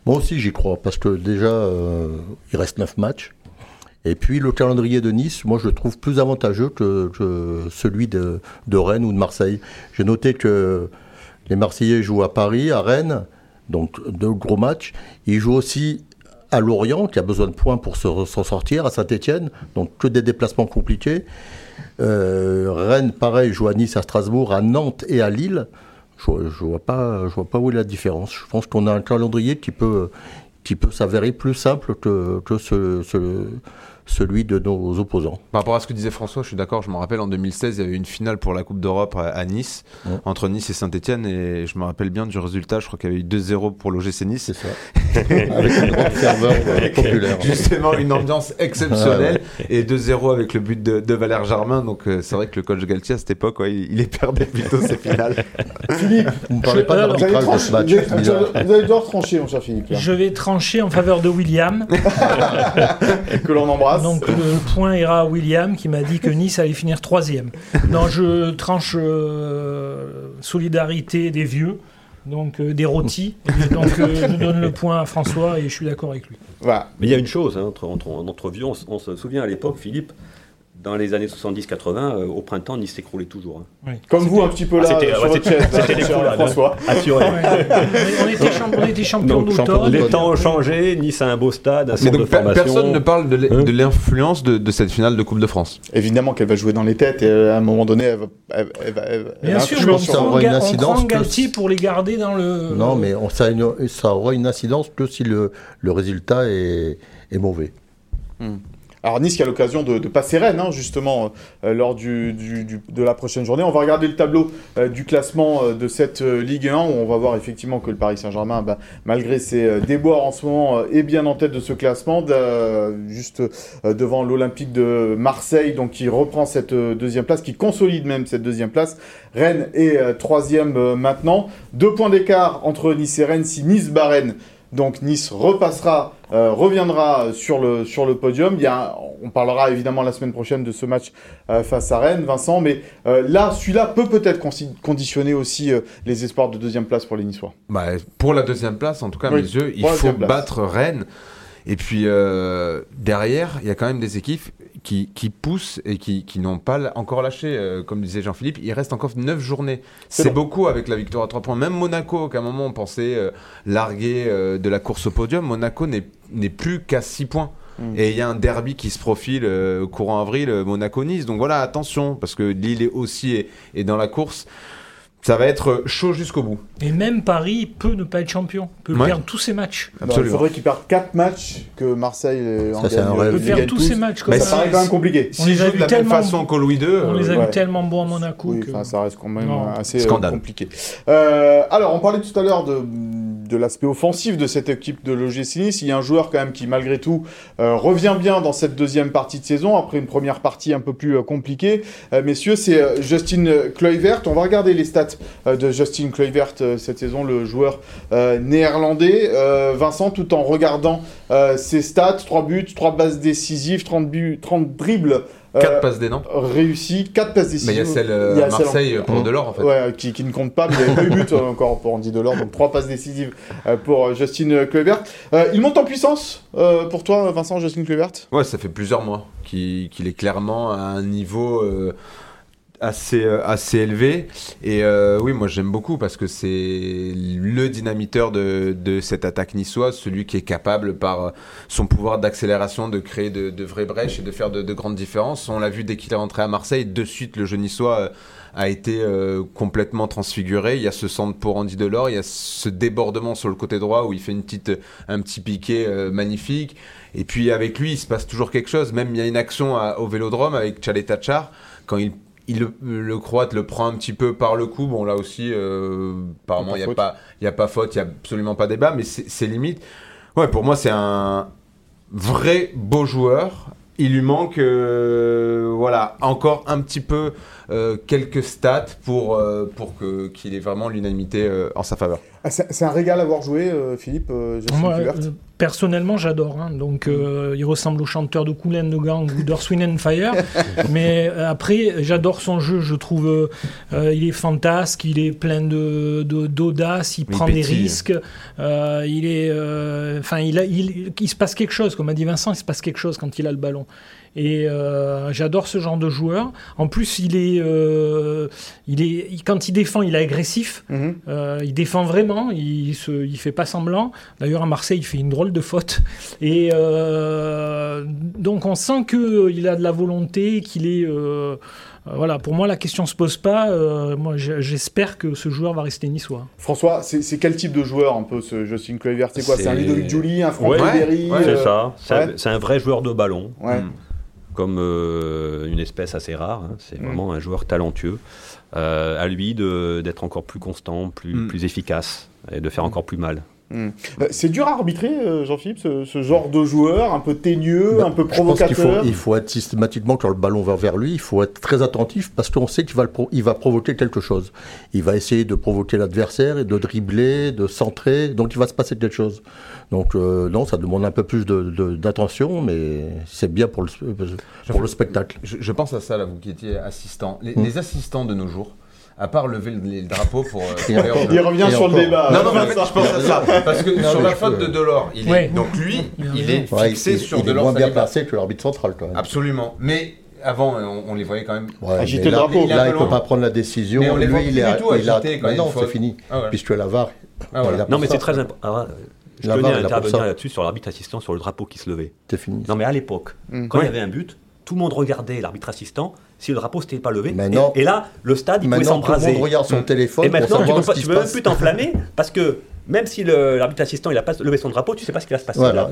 Moi aussi, j'y crois, parce que déjà, euh, il reste 9 matchs. Et puis, le calendrier de Nice, moi, je le trouve plus avantageux que, que celui de, de Rennes ou de Marseille. J'ai noté que les Marseillais jouent à Paris, à Rennes, donc deux gros matchs. Ils jouent aussi à Lorient, qui a besoin de points pour se- s'en sortir, à Saint-Etienne, donc que des déplacements compliqués. Euh, Rennes, pareil, joue à Nice, à Strasbourg, à Nantes et à Lille. Je, vois pas, je vois pas où est la différence. Je pense qu'on a un calendrier qui peut, qui peut s'avérer plus simple que, que ce- celui de nos opposants. Par rapport à ce que disait François, je suis d'accord. Je me rappelle en 2016, il y avait une finale pour la Coupe d'Europe à, Nice, Ouais. entre Nice et Saint-Etienne. Et je me rappelle bien du résultat. Je crois qu'il y avait eu 2-0 pour l'OGC Nice. C'est ça. Avec une grande ferveur euh, populaire. Justement, une ambiance exceptionnelle. Et 2-0 avec le but de, de Valère Germain. Donc euh, c'est vrai que le coach Galtier à cette époque, ouais, il, il les perdait plutôt ces finales. Philippe, Vous ne parlez pas d'arbitrage de ce match. vous allez- bizarre. vous allez devoir trancher, mon cher Philippe. là. Je vais trancher en faveur de William. Que l'on embrasse. Donc le point ira à William qui m'a dit que Nice allait finir troisième. Non, je tranche euh, solidarité des vieux, donc euh, des rôtis. Donc euh, je donne le point à François et je suis d'accord avec lui. Voilà. Mais il y a une chose, hein, entre, entre, entre vieux, on se souvient à l'époque, Philippe, dans les années 70-80, euh, au printemps, Nice s'écroulait toujours. hein. Comme vous, un petit peu Ah, là, c'était- sur ouais, votre c'était- chaise, c'était des cher coulades, François. Assuré. on, était champ- on était champion Donc, champion- d'automne. les temps ont changé, Nice a un beau stade, un Mais centre de donc per- formation. personne ne parle de Hein de l'influence de, de cette finale de Coupe de France. Évidemment qu'elle va jouer dans les têtes et euh, à un moment donné, elle va, elle, elle va- elle Bien sûr, influencer ça prend, aura une on incidence prend que- Galtier pour les garder dans le. Non, mais on- ça, a une- ça aura une incidence que si le, le résultat est, est mauvais. Alors Nice qui a l'occasion de, passer Rennes, hein, justement, euh, lors de la prochaine journée. On va regarder le tableau euh, du classement euh, de cette Ligue 1, où on va voir effectivement que le Paris Saint-Germain, bah, malgré ses déboires en ce moment, est bien en tête de ce classement, juste devant l'Olympique de Marseille, donc qui reprend cette deuxième place, qui consolide même cette deuxième place. Rennes est troisième maintenant. Deux points d'écart entre Nice et Rennes. Si Nice bat donc Nice repassera, euh, reviendra sur le, sur le podium. Il y a, on parlera évidemment la semaine prochaine de ce match euh, face à Rennes, Vincent, mais euh, là, celui-là peut peut-être conditionner aussi euh, les espoirs de deuxième place pour les Niçois. Bah, pour la deuxième place, en tout cas, à Oui, mes yeux, il faut place. battre Rennes. Et puis euh, derrière, il y a quand même des équipes qui, qui poussent et qui, qui n'ont pas encore lâché. euh, comme disait Jean-Philippe, il reste encore 9 journées. C'est beaucoup avec la victoire à 3 points. Même Monaco, qu'à un moment on pensait euh, larguer de la course au podium, Monaco n'est n'est plus qu'à 6 points. Mm. Et il y a un derby qui se profile courant avril, Monaco-Nice. Donc voilà, attention, parce que Lille est aussi est, est dans la course. Ça va être chaud jusqu'au bout. Et même Paris peut ne pas être champion, peut Ouais. perdre tous ses matchs. Bah, il Absolument. faudrait qu'ils perdent 4 matchs, que Marseille euh, en Ça, c'est gagne, un euh, rêve. les Peut perdre tous ses matchs comme Mais ça. ça paraît quand même compliqué. On les a de la même tellement- façon qu'au Louis II, On les a euh, ouais. vus tellement bons à Monaco. Oui, que- enfin, ça reste quand même Non. euh, assez euh, Scandale. compliqué. Euh, alors, on parlait tout à l'heure de, de l'aspect offensif de cette équipe de l'OGC Nice. Il y a un joueur quand même qui, malgré tout, euh, revient bien dans cette deuxième partie de saison, après une première partie un peu plus euh, compliquée. Euh, messieurs, c'est euh, Justin Kluivert. On va regarder les stats euh, de Justin Kluivert euh, cette saison, le joueur euh, néerlandais. Vincent, tout en regardant ses stats, 3 buts, 3 passes décisives, 30, buts, 30 dribbles. euh, 4 passes des non réussi, 4 passes décisives. Mais il y a celle a à celle en- Marseille pour. Delors en fait. Ouais, qui, qui ne compte pas, mais il n'y avait pas eu but encore pour Andy Delors, donc trois passes décisives pour Justin Kluivert. Euh, il monte en puissance euh, pour toi, Vincent, Justin Kluivert? Ouais, ça fait plusieurs mois qu'il est clairement à un niveau euh, assez, euh, assez élevé. Et euh, oui, moi j'aime beaucoup parce que c'est le dynamiteur de, cette attaque niçoise, celui qui est capable par euh, son pouvoir d'accélération de créer de, vraies brèches et de faire de, de grandes différences. On l'a vu dès qu'il est rentré à Marseille, de suite le jeu niçois a été complètement transfiguré. Il y a ce centre pour Andy Delors, il y a ce débordement sur le côté droit où il fait une petite, un petit piqué magnifique. Et puis avec lui, il se passe toujours quelque chose. Même il y a une action au Vélodrome avec Chalet Tachar quand il il le, le croate le prend un petit peu par le cou. Bon, là aussi, euh, apparemment, il n'y a, faute. pas- il y a pas faute, il n'y a absolument pas débat, mais c'est limite. Ouais, pour moi, c'est un vrai beau joueur. Il lui manque, euh, voilà, encore un petit peu euh, quelques stats pour, euh, pour que- qu'il ait vraiment l'unanimité euh, en sa faveur. Ah, c'est un régal à voir jouer, euh, Philippe, euh, Justin euh, personnellement, j'adore. hein. Donc, euh, il ressemble au chanteur de Cool and the Gang ou Wind and Fire. Mais euh, après, j'adore son jeu. Je trouve, euh, euh, il est fantasque, il est plein de de- d'audace, il prend des risques. euh, il est, enfin, il, il, il se passe quelque chose. Comme a dit Vincent, il se passe quelque chose quand il a le ballon. Et euh, j'adore ce genre de joueur. En plus, il est, euh, il est, il- quand il défend, il est agressif. Mhm. Euh, il défend vraiment. Il se, il fait pas semblant. D'ailleurs, à Marseille, il fait une drôle de faute. Et euh, donc, on sent que il a de la volonté, qu'il est. voilà, pour moi, la question se pose pas. Euh, moi, j'espère que ce joueur va rester niçois. François, c'est quel type de joueur un peu ce Justin Kluivert? C'est quoi? C'est un Ludovic Julie, un Franck Ouais, Ribéry C'est euh, ça. C'est un- ouais. c'est un, vrai joueur de ballon. Ouais. Mm. Comme euh, une espèce assez rare. hein. C'est vraiment un joueur talentueux. Euh, à lui de- d'être encore plus constant, plus, Mm. plus efficace et de faire encore plus mal. Hmm. Euh, C'est dur à arbitrer, euh, Jean-Philippe, ce, ce genre de joueur un peu teigneux, Bah, un peu je pense qu'il faut, provocateur il faut être systématiquement, quand le ballon va vers lui, il faut être très attentif parce qu'on sait qu'il va, il provoquer quelque chose. Il va essayer de provoquer l'adversaire et de dribbler, de centrer, donc il va se passer quelque chose. Donc euh, non, ça demande un peu plus de- de- d'attention, mais c'est bien pour le, pour le spectacle. Je, je pense à ça, là, vous qui étiez assistant. Les, Mm. les assistants de nos jours, à part lever le, le drapeau pour. euh, les. Il revient sur encore. le débat. Non, non, mais en fait, je pense à ça. Parce que Non, sur la faute de Delors, il est, Ouais. donc lui, Il est Ouais, fixé il, sur il est Delors. moins bien placé que l'arbitre central quand même. Absolument. Mais avant, on, on les voyait quand même. Ouais, Agiter le drapeau. Là, Il peu peut pas prendre la décision. Mais on les Lui, voit il est, du tout il a- agiter quand il y a non, c'est fini. Ah ouais. Puisque la VAR. Ah, Non, mais c'est très important. Je La tenais VAR, à intervenir là-dessus sur l'arbitre assistant, sur le drapeau qui se levait. C'est fini. Non, mais à l'époque, Mm. quand il y avait un but, tout le monde regardait l'arbitre assistant si le drapeau s'était pas levé. Mais Et- là, le stade, il pouvait Maintenant, tout le s'embraser. monde regarde son Mm. téléphone Et pour maintenant, tu savoir peux, pas- tu se peux même plus t'enflammer parce que même si l'arbitre assistant il a pas levé son drapeau, tu sais pas ce qui va se passer. Voilà,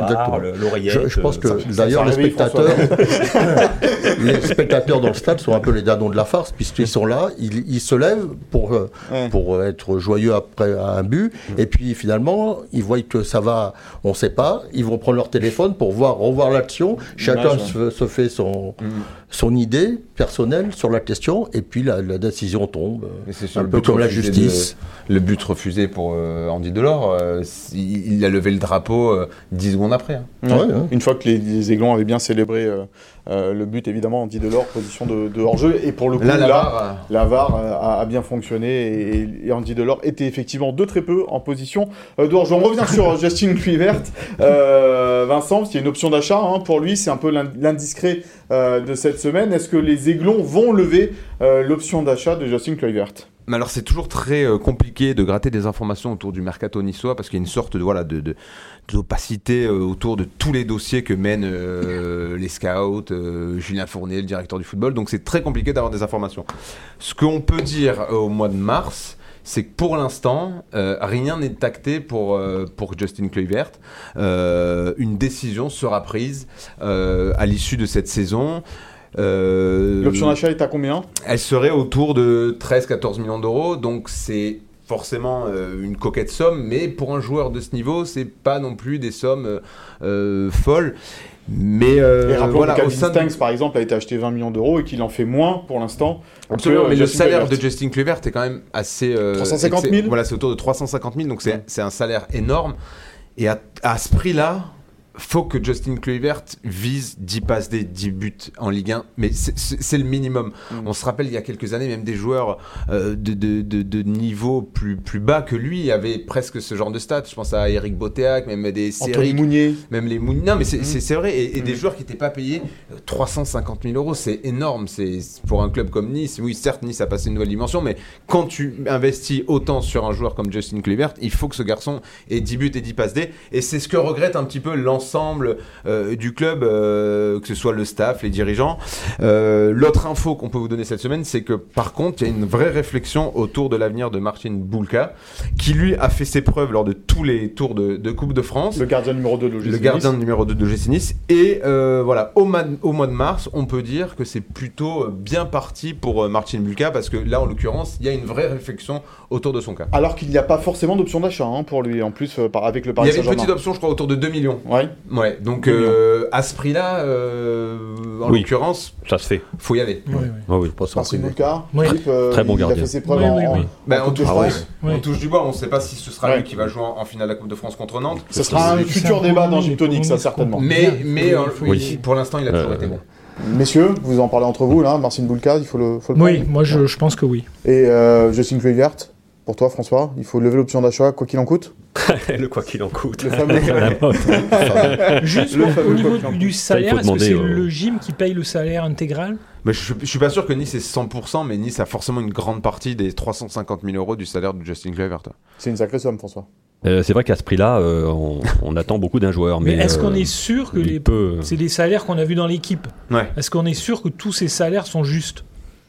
l'oreillette. Je, je pense que euh, d'ailleurs les spectateurs, les spectateurs dans le stade sont un peu les dadons de la farce puisqu'ils sont là, ils, ils se lèvent pour euh, Ouais. pour être joyeux après un but et puis finalement ils voient que ça va, on sait pas, ils vont prendre leur téléphone pour voir revoir l'action. Chacun se fait son Mm. Son idée personnelle sur la question et puis la, la décision tombe. Et c'est sur Un peu comme la justice. de- le but refusé pour euh, Andy Delors, euh, il, il a levé le drapeau euh, 10 secondes après. hein. Ouais. Ouais, ouais. Une fois que les, les Aiglons avaient bien célébré euh, le but, évidemment, Andy Delors, position de, de hors-jeu. Et pour le coup, Là, la VAR, euh, la VAR, euh, a, a bien fonctionné et, et Andy Delors était effectivement de très peu en position de hors-jeu. On revient sur Justin Kluivert. Euh, Vincent, parce qu'il y a une option d'achat hein, pour lui, c'est un peu l'in- l'indiscret euh, de cette semaine. Est-ce que les Aiglons vont lever l'option d'achat de Justin Kluivert Mais alors c'est toujours très compliqué de gratter des informations autour du mercato niçois parce qu'il y a une sorte de voilà de de- d'opacité euh, autour de tous les dossiers que mènent euh, les scouts, euh, Julien Fournier, le directeur du football. Donc c'est très compliqué d'avoir des informations. Ce qu'on peut dire euh, au mois de mars, c'est que pour l'instant, rien n'est acté pour, pour Justin Kluivert. Une décision sera prise à l'issue de cette saison. L'option d'achat est à combien? Elle serait autour de 13-14 millions d'euros, donc c'est forcément euh, une coquette somme, mais pour un joueur de ce niveau, c'est pas non plus des sommes euh, euh, folles. Mais euh, rappelons voilà, que Calvin de- Stanks, par exemple, a été acheté 20 millions d'euros et qu'il en fait moins pour l'instant. Absolument, que, mais le salaire Kluivert. de Justin Kluivert est quand même assez. euh, 350 000? excès- Voilà, c'est autour de 350 000, donc c'est c'est un salaire énorme. Et à, à ce prix-là, faut que Justin Kluivert vise 10 passes D, 10 buts en Ligue 1, mais c'est- le minimum. On se rappelle il y a quelques années, même des joueurs euh, de, de, de, de niveau plus, plus bas que lui avaient presque ce genre de stats. Je pense à Eric Botéac, même des séries. Mounier. Même les Mounier. Non, mais c'est Mm. vrai. Et, et des Mm. joueurs qui n'étaient pas payés euh, 350 000 euros, c'est énorme. C'est pour un club comme Nice. Oui, certes, Nice a passé une nouvelle dimension, mais quand tu investis autant sur un joueur comme Justin Kluivert, il faut que ce garçon ait 10 buts et 10 passes D. Et c'est ce que regrette un petit peu l'ensemble euh, du club, euh, que ce soit le staff, les dirigeants. Euh, L'autre info qu'on peut vous donner cette semaine, c'est que par contre, il y a une vraie réflexion autour de l'avenir de Martin Boulka, qui lui a fait ses preuves lors de tous les tours de, de Coupe de France. Le gardien numéro 2 de l'OGC Le gardien numéro 2 de l'OGC Nice. Et euh, voilà, au, mois de mars, on peut dire que c'est plutôt bien parti pour Martin Bulka, parce que là, en l'occurrence, il y a une vraie réflexion autour de son cas. Alors qu'il n'y a pas forcément d'option d'achat hein, pour lui, en plus, euh, par- avec le Il Paris y avait une Saint-Germain. petite option, je crois, autour de 2 millions. Ouais. Ouais, donc 2 millions. euh, à ce prix-là, euh, en Oui. l'occurrence, Ça se fait. faut y aller. Ah oui. Marcin Bulka, Oui. Philippe, euh, Très bon il a gardien. fait ses preuves Oui, en, oui, en- oui. en Ben, on, Coupe de touche, France. on touche du bois, on ne sait pas si ce sera Ouais. lui qui va jouer en, en finale de la Coupe de France contre Nantes. Ce sera un futur débat dans Gym Tonic, ça, certainement. Mais, mais euh, oui, pour l'instant, il a toujours Euh, été bon. Messieurs, vous en parlez entre vous, là, Marcin Bulka, il faut le, faut le Oui, prendre. moi je, je pense que oui. Et euh, Justin Kluivert, pour toi, François, il faut lever l'option d'achat, quoi qu'il en coûte le quoi qu'il en coûte. Le fameux-. Juste Le au, fameux au niveau du, salaire, est-ce que c'est le gym qui paye le salaire intégral Mais je, je suis pas sûr que Nice est 100%, mais Nice a forcément une grande partie des 350 000 euros du salaire de Justin Kluivert. C'est une sacrée somme, François. Euh, c'est vrai qu'à ce prix-là, euh, on, on attend beaucoup d'un joueur. Mais, Mais, est-ce qu'on euh, est sûr que les, peut- c'est les salaires qu'on a vus dans l'équipe Ouais. Est-ce qu'on est sûr que tous ces salaires sont justes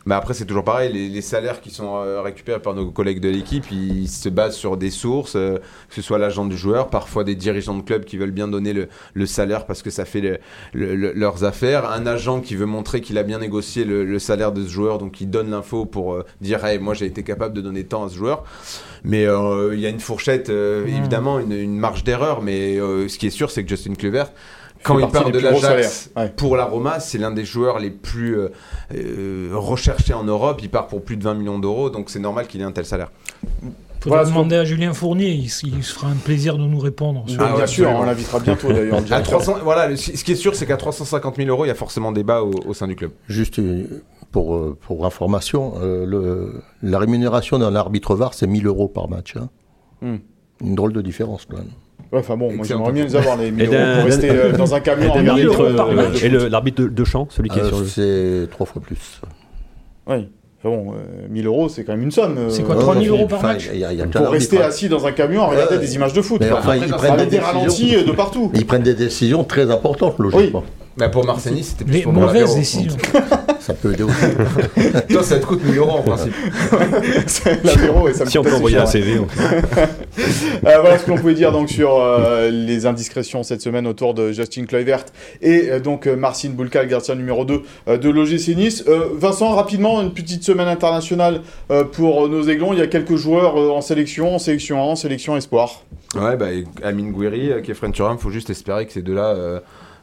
Mais après, c'est toujours pareil, les, les salaires qui sont euh, récupérés par nos collègues de l'équipe, ils se basent sur des sources, euh, que ce soit l'agent du joueur, parfois des dirigeants de club qui veulent bien donner le, le salaire parce que ça fait le- le- le- leurs affaires, un agent qui veut montrer qu'il a bien négocié le, le salaire de ce joueur, donc il donne l'info pour euh, dire hey, moi j'ai été capable de donner tant à ce joueur. Mais euh, il y a une fourchette, euh, évidemment, une, une marge d'erreur, mais euh, ce qui est sûr, c'est que Justin Kluivert, quand il part de l'Ajax. Ouais. pour la Roma, c'est l'un des joueurs les plus euh, euh, recherchés en Europe. Il part pour plus de 20 millions d'euros, donc c'est normal qu'il ait un tel salaire. Faudra Voilà demander à Julien Fournier, il, il se fera un plaisir de nous répondre. sur- Ah, ouais, bien sûr, on l'invitera bientôt d'ailleurs. en À direct. 300, voilà, ce qui est sûr, c'est qu'à 350 000 euros, il y a forcément débat au, au sein du club. Juste euh, pour, pour information, euh, le, la rémunération d'un arbitre VAR, c'est 1000 euros par match. hein. Hmm. Une drôle de différence quand même. Ouais, enfin bon, moi j'aimerais bien les avoir, les 1000 Et euros, d'un- pour rester euh, dans un Et camion. match. euh, et le- l'arbitre de, de champ, celui qui est Euh, sur le. c'est trois fois plus. Oui. Enfin bon, euh, 1000 euros, c'est quand même une somme. euh, C'est quoi, Euh, 3000 non, euros par match il y a- il y a qu'un Pour rester arbitre. assis dans un camion à regarder Ouais. des images de foot. Mais quoi. enfin, ils prennent des des ralentis de partout. Ils prennent des décisions très importantes, logiquement. Mais pour Marseille, c'était plus mauvaises décisions. Ça peut aider aussi. Toi, ça te coûte 1000 euros en principe. C'est l'apéro et ça me Si on peut envoyer un. CV. Euh, voilà ce que l'on pouvait dire donc sur euh, les indiscrétions cette semaine autour de Justin Kluivert et euh, donc Marcin Bulka, le gardien numéro 2 euh, de l'OGC Nice. Euh, Vincent, rapidement, une petite semaine internationale euh, pour nos aiglons. Il y a quelques joueurs euh, en sélection, en sélection 1, en sélection espoir. Ouais, bah, Amine Gouiri, Kefren Turam, faut juste espérer que ces deux-là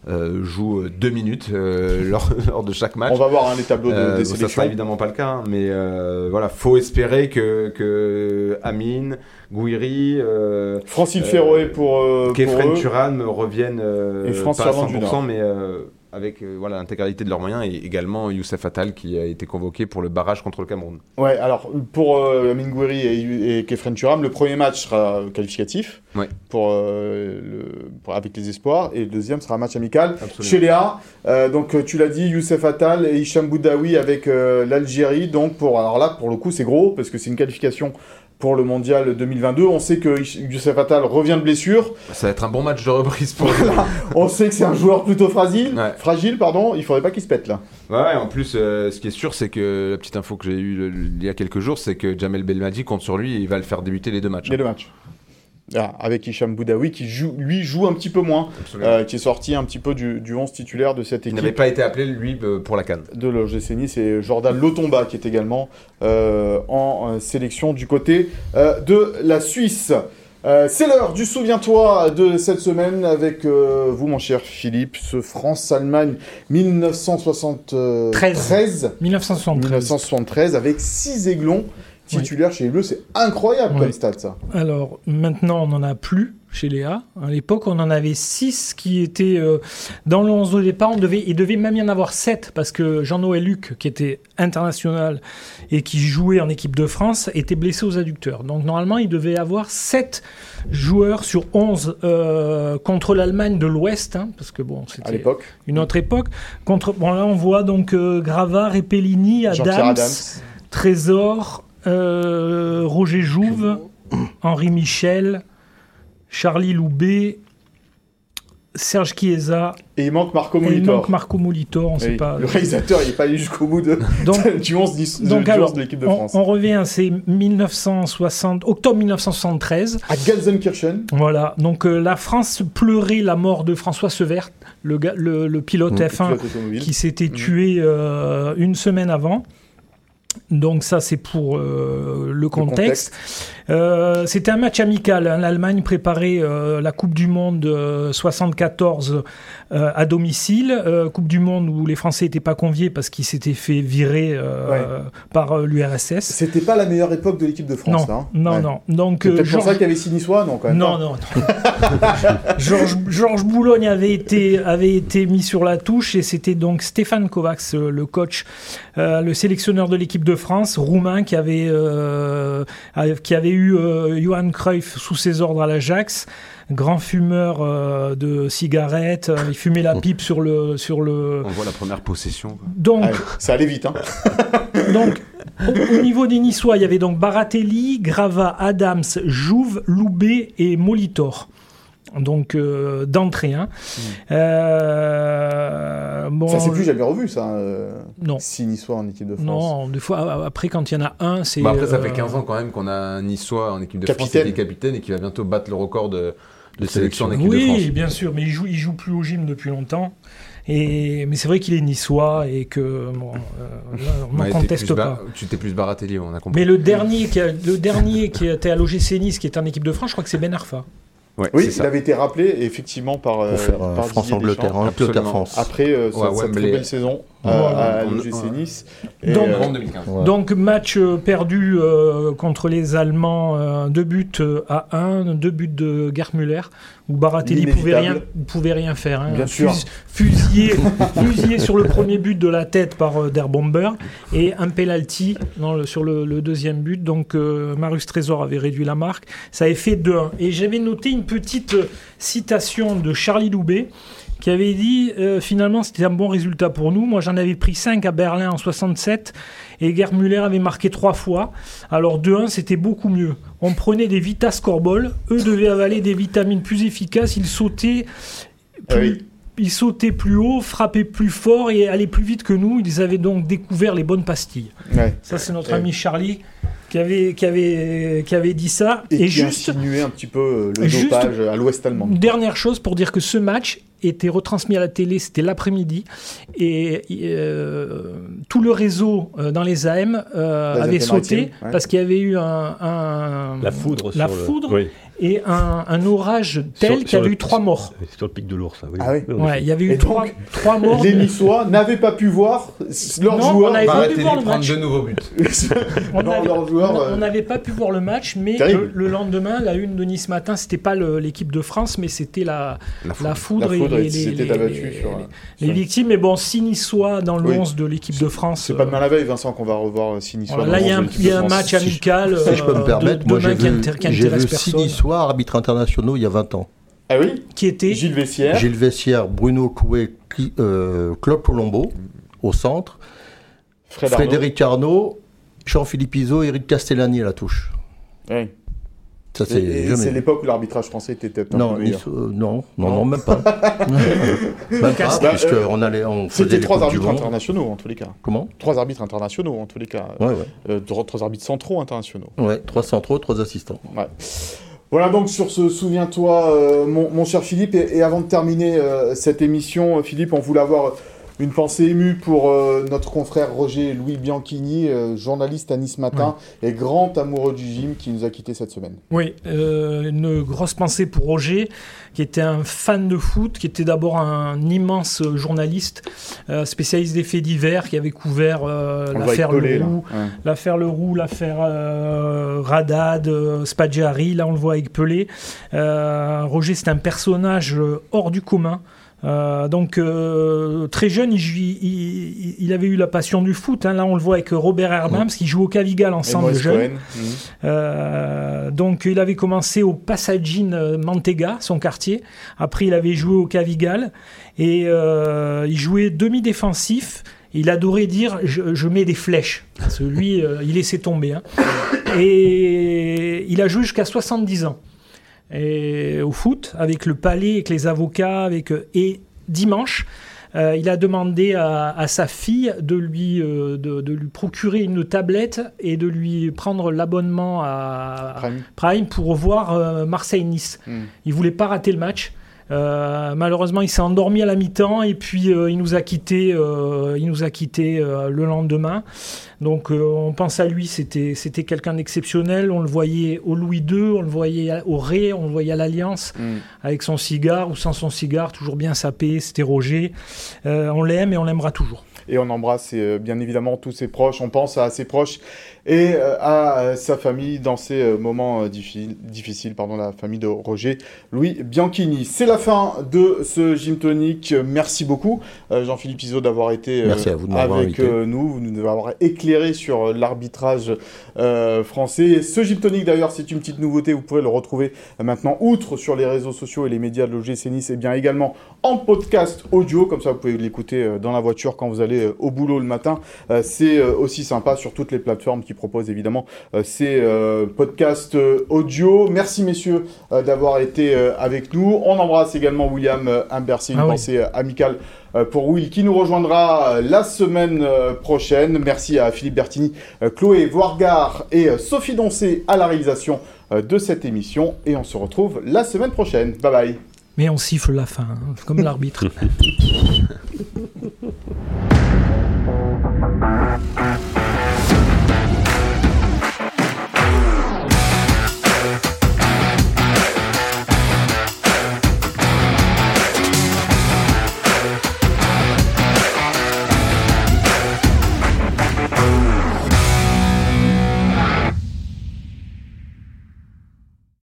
euh, jouent euh, deux minutes euh, lors, lors de chaque match. On va voir hein, les tableaux de- des bon, ça sélections. sera évidemment pas le cas, hein, mais euh, voilà, faut espérer que, que Amine, Gouiri, euh, Francine Ferroé pour, euh, Kefren. Turan reviennent euh, pas à Irlande du 100%, Nord. mais euh, avec euh, voilà l'intégralité de leurs moyens et également Youssef Attal qui a été convoqué pour le barrage contre le Cameroun. Ouais, alors pour euh, et, et Kefren Turam, le premier match sera qualificatif Ouais. pour, euh, le, pour- avec les espoirs et le deuxième sera un match amical Absolument. chez Léa. Euh, donc tu l'as dit, Youssef Attal et Hicham Boudaoui avec l'Algérie. Donc pour alors là pour le coup c'est gros parce que c'est une qualification pour le mondial 2022. On sait que Youssef Attal revient de blessure. Ça va être un bon match de reprise pour On sait que c'est un joueur plutôt fragile. Ouais. Fragile, pardon. Il faudrait pas qu'il se pète là. Ouais, en plus, euh, ce qui est sûr, c'est que la petite info que j'ai eue il y a quelques jours, c'est que Jamel Belmadi compte sur lui et il va le faire débuter les deux matchs. Les deux matchs. Ah, avec Hicham Boudaoui qui joue, lui joue un petit peu moins, euh, qui est sorti un petit peu du, du 11 titulaire de cette Il équipe n'avait pas été appelé, lui, euh, pour la canne. de l'OGC Nice et Jordan Lotomba qui est également euh, en sélection du côté euh, de la Suisse. Euh, c'est l'heure du souviens-toi de cette semaine avec euh, vous mon cher Philippe, ce France-Allemagne 1973. 1973. 1973 avec six aiglons titulaires chez les Bleus, c'est incroyable Ouais. comme stade ça. Alors maintenant, on n'en a plus. chez Léa. À l'époque, on en avait 6 qui étaient euh, dans le 11 de départ. On devait, il devait même y en avoir 7 parce que Jean-Noël Luc, qui était international et qui jouait en équipe de France, était blessé aux adducteurs. Donc normalement, il devait avoir 7 joueurs sur 11 euh, contre l'Allemagne de l'Ouest, hein, parce que bon, c'était une autre époque. Contre, bon, là, on voit donc euh, Gravard, Repellini, Jean-Pierre Adams, Adams. Trésor, euh, Roger Jouve, Henri Michel, Charlie Loubet, Serge Chiesa. Et il manque Marco Et il Molitor. manque Marco Molitor, on Oui, sait pas. Le réalisateur, il n'est pas allé jusqu'au bout de, Donc- du 11 de, Donc du alors, 11 de l'équipe de on, France. on revient, c'est 1960, octobre 1973. À Gelsenkirchen. Voilà, donc euh, la France pleurait la mort de François Severt, le, gars- le, le pilote Mmh, F1 pilote automobile. qui s'était tué euh, une semaine avant. Donc ça c'est pour euh, le contexte. Euh, C'était un match amical. hein. L'Allemagne préparait euh, la Coupe du Monde euh, 74 euh, à domicile. Coupe du Monde où les Français n'étaient pas conviés parce qu'ils s'étaient fait virer Ouais. par l'URSS. C'était pas la meilleure époque de l'équipe de France, Non, là. hein. non, Ouais. non. Donc, peut-être pour Georges- ça qu'il y avait six Niçois, non, quand même. non, pas. non, non. Georges, Boulogne avait été, avait été mis sur la touche et c'était donc Stéphane Kovacs, le coach, le sélectionneur de l'équipe de France, roumain, qui avait, qui avait eu euh, Johan Cruyff sous ses ordres à l'Ajax. Grand fumeur euh, de cigarettes, euh, il fumait la pipe sur le. Sur le... On voit la première possession. Donc, Ouais, ça allait vite, hein. donc, au, au niveau des Niçois, il y avait donc Baratelli, Grava, Adams, Jouve, Loubet et Molitor. Donc, euh, d'entrée. Hein. Euh, bon, Ça, c'est plus jamais revu, ça. euh, Non. Six Niçois en équipe de France. Non, des fois, a- après, quand il y en a un, c'est. Bah après, ça fait euh, 15 ans quand même qu'on a un Niçois en équipe de Capitaine. France qui est capitaine et qui va bientôt battre le record de, de sélection en équipe de France. Oui, bien sûr, mais il joue, il joue plus au gym depuis longtemps. Et, mais c'est vrai qu'il est niçois et que bon, euh, là, on Ouais, t'es conteste pas. Tu t'es plus Baratelli, on a compris. Mais le dernier, qui a, le dernier qui était à l'OGC Nice, qui est en équipe de France, je crois que c'est Ben Arfa. Ouais, Oui, il ça. avait été rappelé effectivement par, euh, euh, par France-Angleterre. France. Après euh, Ouais, cette, Wembley. très belle saison Voilà. à On- l'OGC ouais. Nice. Et, Donc- euh, Novembre 2015. Ouais. Donc match euh, perdu euh, contre les Allemands, euh, deux buts à un, deux buts de Germuller, où Baratelli pouvait rien, pouvait rien faire. hein. Bien sûr. Fusillé, fusillé sur le premier but de la tête par euh, Der Bomber et un penalty dans le- sur le, le deuxième but. Donc euh, Marius Trésor avait réduit la marque. Ça avait fait 2-1. Et j'avais noté une petite citation de Charlie Loubet qui avait dit euh, finalement c'était un bon résultat pour nous. Moi j'en avais pris 5 à Berlin en 67 et Gerd Müller avait marqué 3 fois. Alors 2-1 c'était beaucoup mieux. On prenait des Vitas Corbol, eux devaient avaler des vitamines plus efficaces, ils sautaient Ah plus, oui. ils sautaient plus haut, frappaient plus fort et allaient plus vite que nous. Ils avaient donc découvert les bonnes pastilles. ouais. Ça c'est notre ami Charlie qui avait, qui avait, qui avait dit ça. Et, Et, qui juste, insinuait un petit peu euh, le dopage à l'ouest allemand. une dernière chose pour dire que ce match était retransmis à la télé, c'était l'après-midi, et euh, tout le réseau euh, dans les AM euh, avait sauté ouais. parce qu'il y avait eu un, un- La foudre la sur le- foudre Oui. Et un, un orage tel qu'il y avait eu trois morts. Sur le pic de l'ours, oui. Ah oui. Ouais, il y avait eu trois, donc, trois morts. Les Niçois n'avaient pas pu voir leurs Non, joueurs. on avait pas pu voir le prendre match. de nouveaux buts. On n'avait- euh, n'avait pas pu voir le match, mais le, le lendemain, la une de Nice matin, c'était pas l'équipe de France, mais c'était la, La la foudre. foudre, La foudre et et les, s'était les- abattue les- sur, les sur- victimes. Mais bon, si Niçois dans le Oui. 11 de l'équipe de France. C'est pas euh, demain la veille, Vincent, qu'on va revoir euh, six Niçois. là, il y a un, 11 de il y a un l'équipe de match amical. Si je peux me permettre, moi demain j'ai qui vu, six personne. Arbitres internationaux il y a 20 ans. Ah oui? Qui était? Gilles Vessière. Gilles Vessière, Bruno Cli- euh, Claude Colombo au centre, Fred. Frédéric Arnaud, Jean-Philippe Iso, Eric Castellani à la touche. Ça Et- c'est jamais l'époque où l'arbitrage français était peut-être un Non, peu euh, non, non, Non. non, même pas. même pas, Bah, puisque euh, on allait, on faisait C'était trois arbitres internationaux en tous les cas. Comment? Trois arbitres internationaux en tous les cas. Ouais, ouais. Euh, trois trois arbitres centraux internationaux. Ouais, trois centraux, trois assistants. Ouais. Voilà donc sur ce Souviens-toi, euh, mon, mon cher Philippe. Et, avant de terminer euh, cette émission, Philippe, on voulait avoir Une pensée émue pour euh, notre confrère Roger Louis Bianchini, euh, journaliste à Nice Matin et grand amoureux du gym qui nous a quittés cette semaine. Oui, euh, une grosse pensée pour Roger, qui était un fan de foot, qui était d'abord un immense journaliste, spécialiste des faits divers, qui avait couvert l'affaire. Leroux, Ouais. l'affaire Leroux, l'affaire Radad, Spaggiari, là on le voit avec Pelé. Roger, c'est un personnage hors du commun. Euh, donc euh, très jeune, il, avait eu la passion du foot. hein. Là, on le voit avec Robert Herbams, qui joue au Cavigal ensemble jeune. Mhm. Euh, donc il avait commencé au Passagine Mantega, son quartier. Après il avait joué au Cavigal et il jouait demi-défensif. Il adorait dire je, je mets des flèches. Parce que lui, il laissait tomber. hein. Et il a joué jusqu'à 70 ans. Et au foot, avec le palais, avec les avocats, avec euh, et dimanche, euh, il a demandé à, à sa fille de lui, euh, de, de lui procurer une tablette et de lui prendre l'abonnement à Prime. Prime pour voir euh, Marseille-Nice. Mm. Il voulait pas rater le match. Euh, malheureusement, il s'est endormi à la mi-temps et puis euh, il nous a quitté. euh, il nous a quitté euh, le lendemain. Donc, euh, on pense à lui. C'était c'était quelqu'un d'exceptionnel. On le voyait au Louis II, on le voyait au Ré, on le voyait à l'Alliance Mm. avec son cigare ou sans son cigare, toujours bien sapé. C'était Roger. Euh, on l'aime et on l'aimera toujours. Et on embrasse euh, bien évidemment tous ses proches, on pense à ses proches et euh, à euh, sa famille dans ces moments euh, diffi- difficiles, pardon, la famille de Roger Louis Bianchini. C'est la fin de ce Gym Tonic. Merci beaucoup Jean-Philippe Izzo d'avoir été Merci à vous de avec nous, vous nous avoir éclairé sur l'arbitrage euh, français. Ce Gym Tonic d'ailleurs, c'est une petite nouveauté, vous pourrez le retrouver maintenant, outre sur les réseaux sociaux et les médias de l'OGC Nice, et bien également en podcast audio, comme ça vous pouvez l'écouter euh, dans la voiture quand vous allez euh, au boulot le matin. Euh, C'est aussi sympa sur toutes les plateformes qui proposent évidemment ces podcasts audio. Merci messieurs d'avoir été avec nous. On embrasse également William Imbercy, une Ah oui. pensée amicale pour Will qui nous rejoindra la semaine prochaine. Merci à Philippe Bertini, Chloé Voirgard et Sophie Doncé à la réalisation de cette émission. Et on se retrouve la semaine prochaine. Bye bye. Mais on siffle la fin, hein, comme l'arbitre.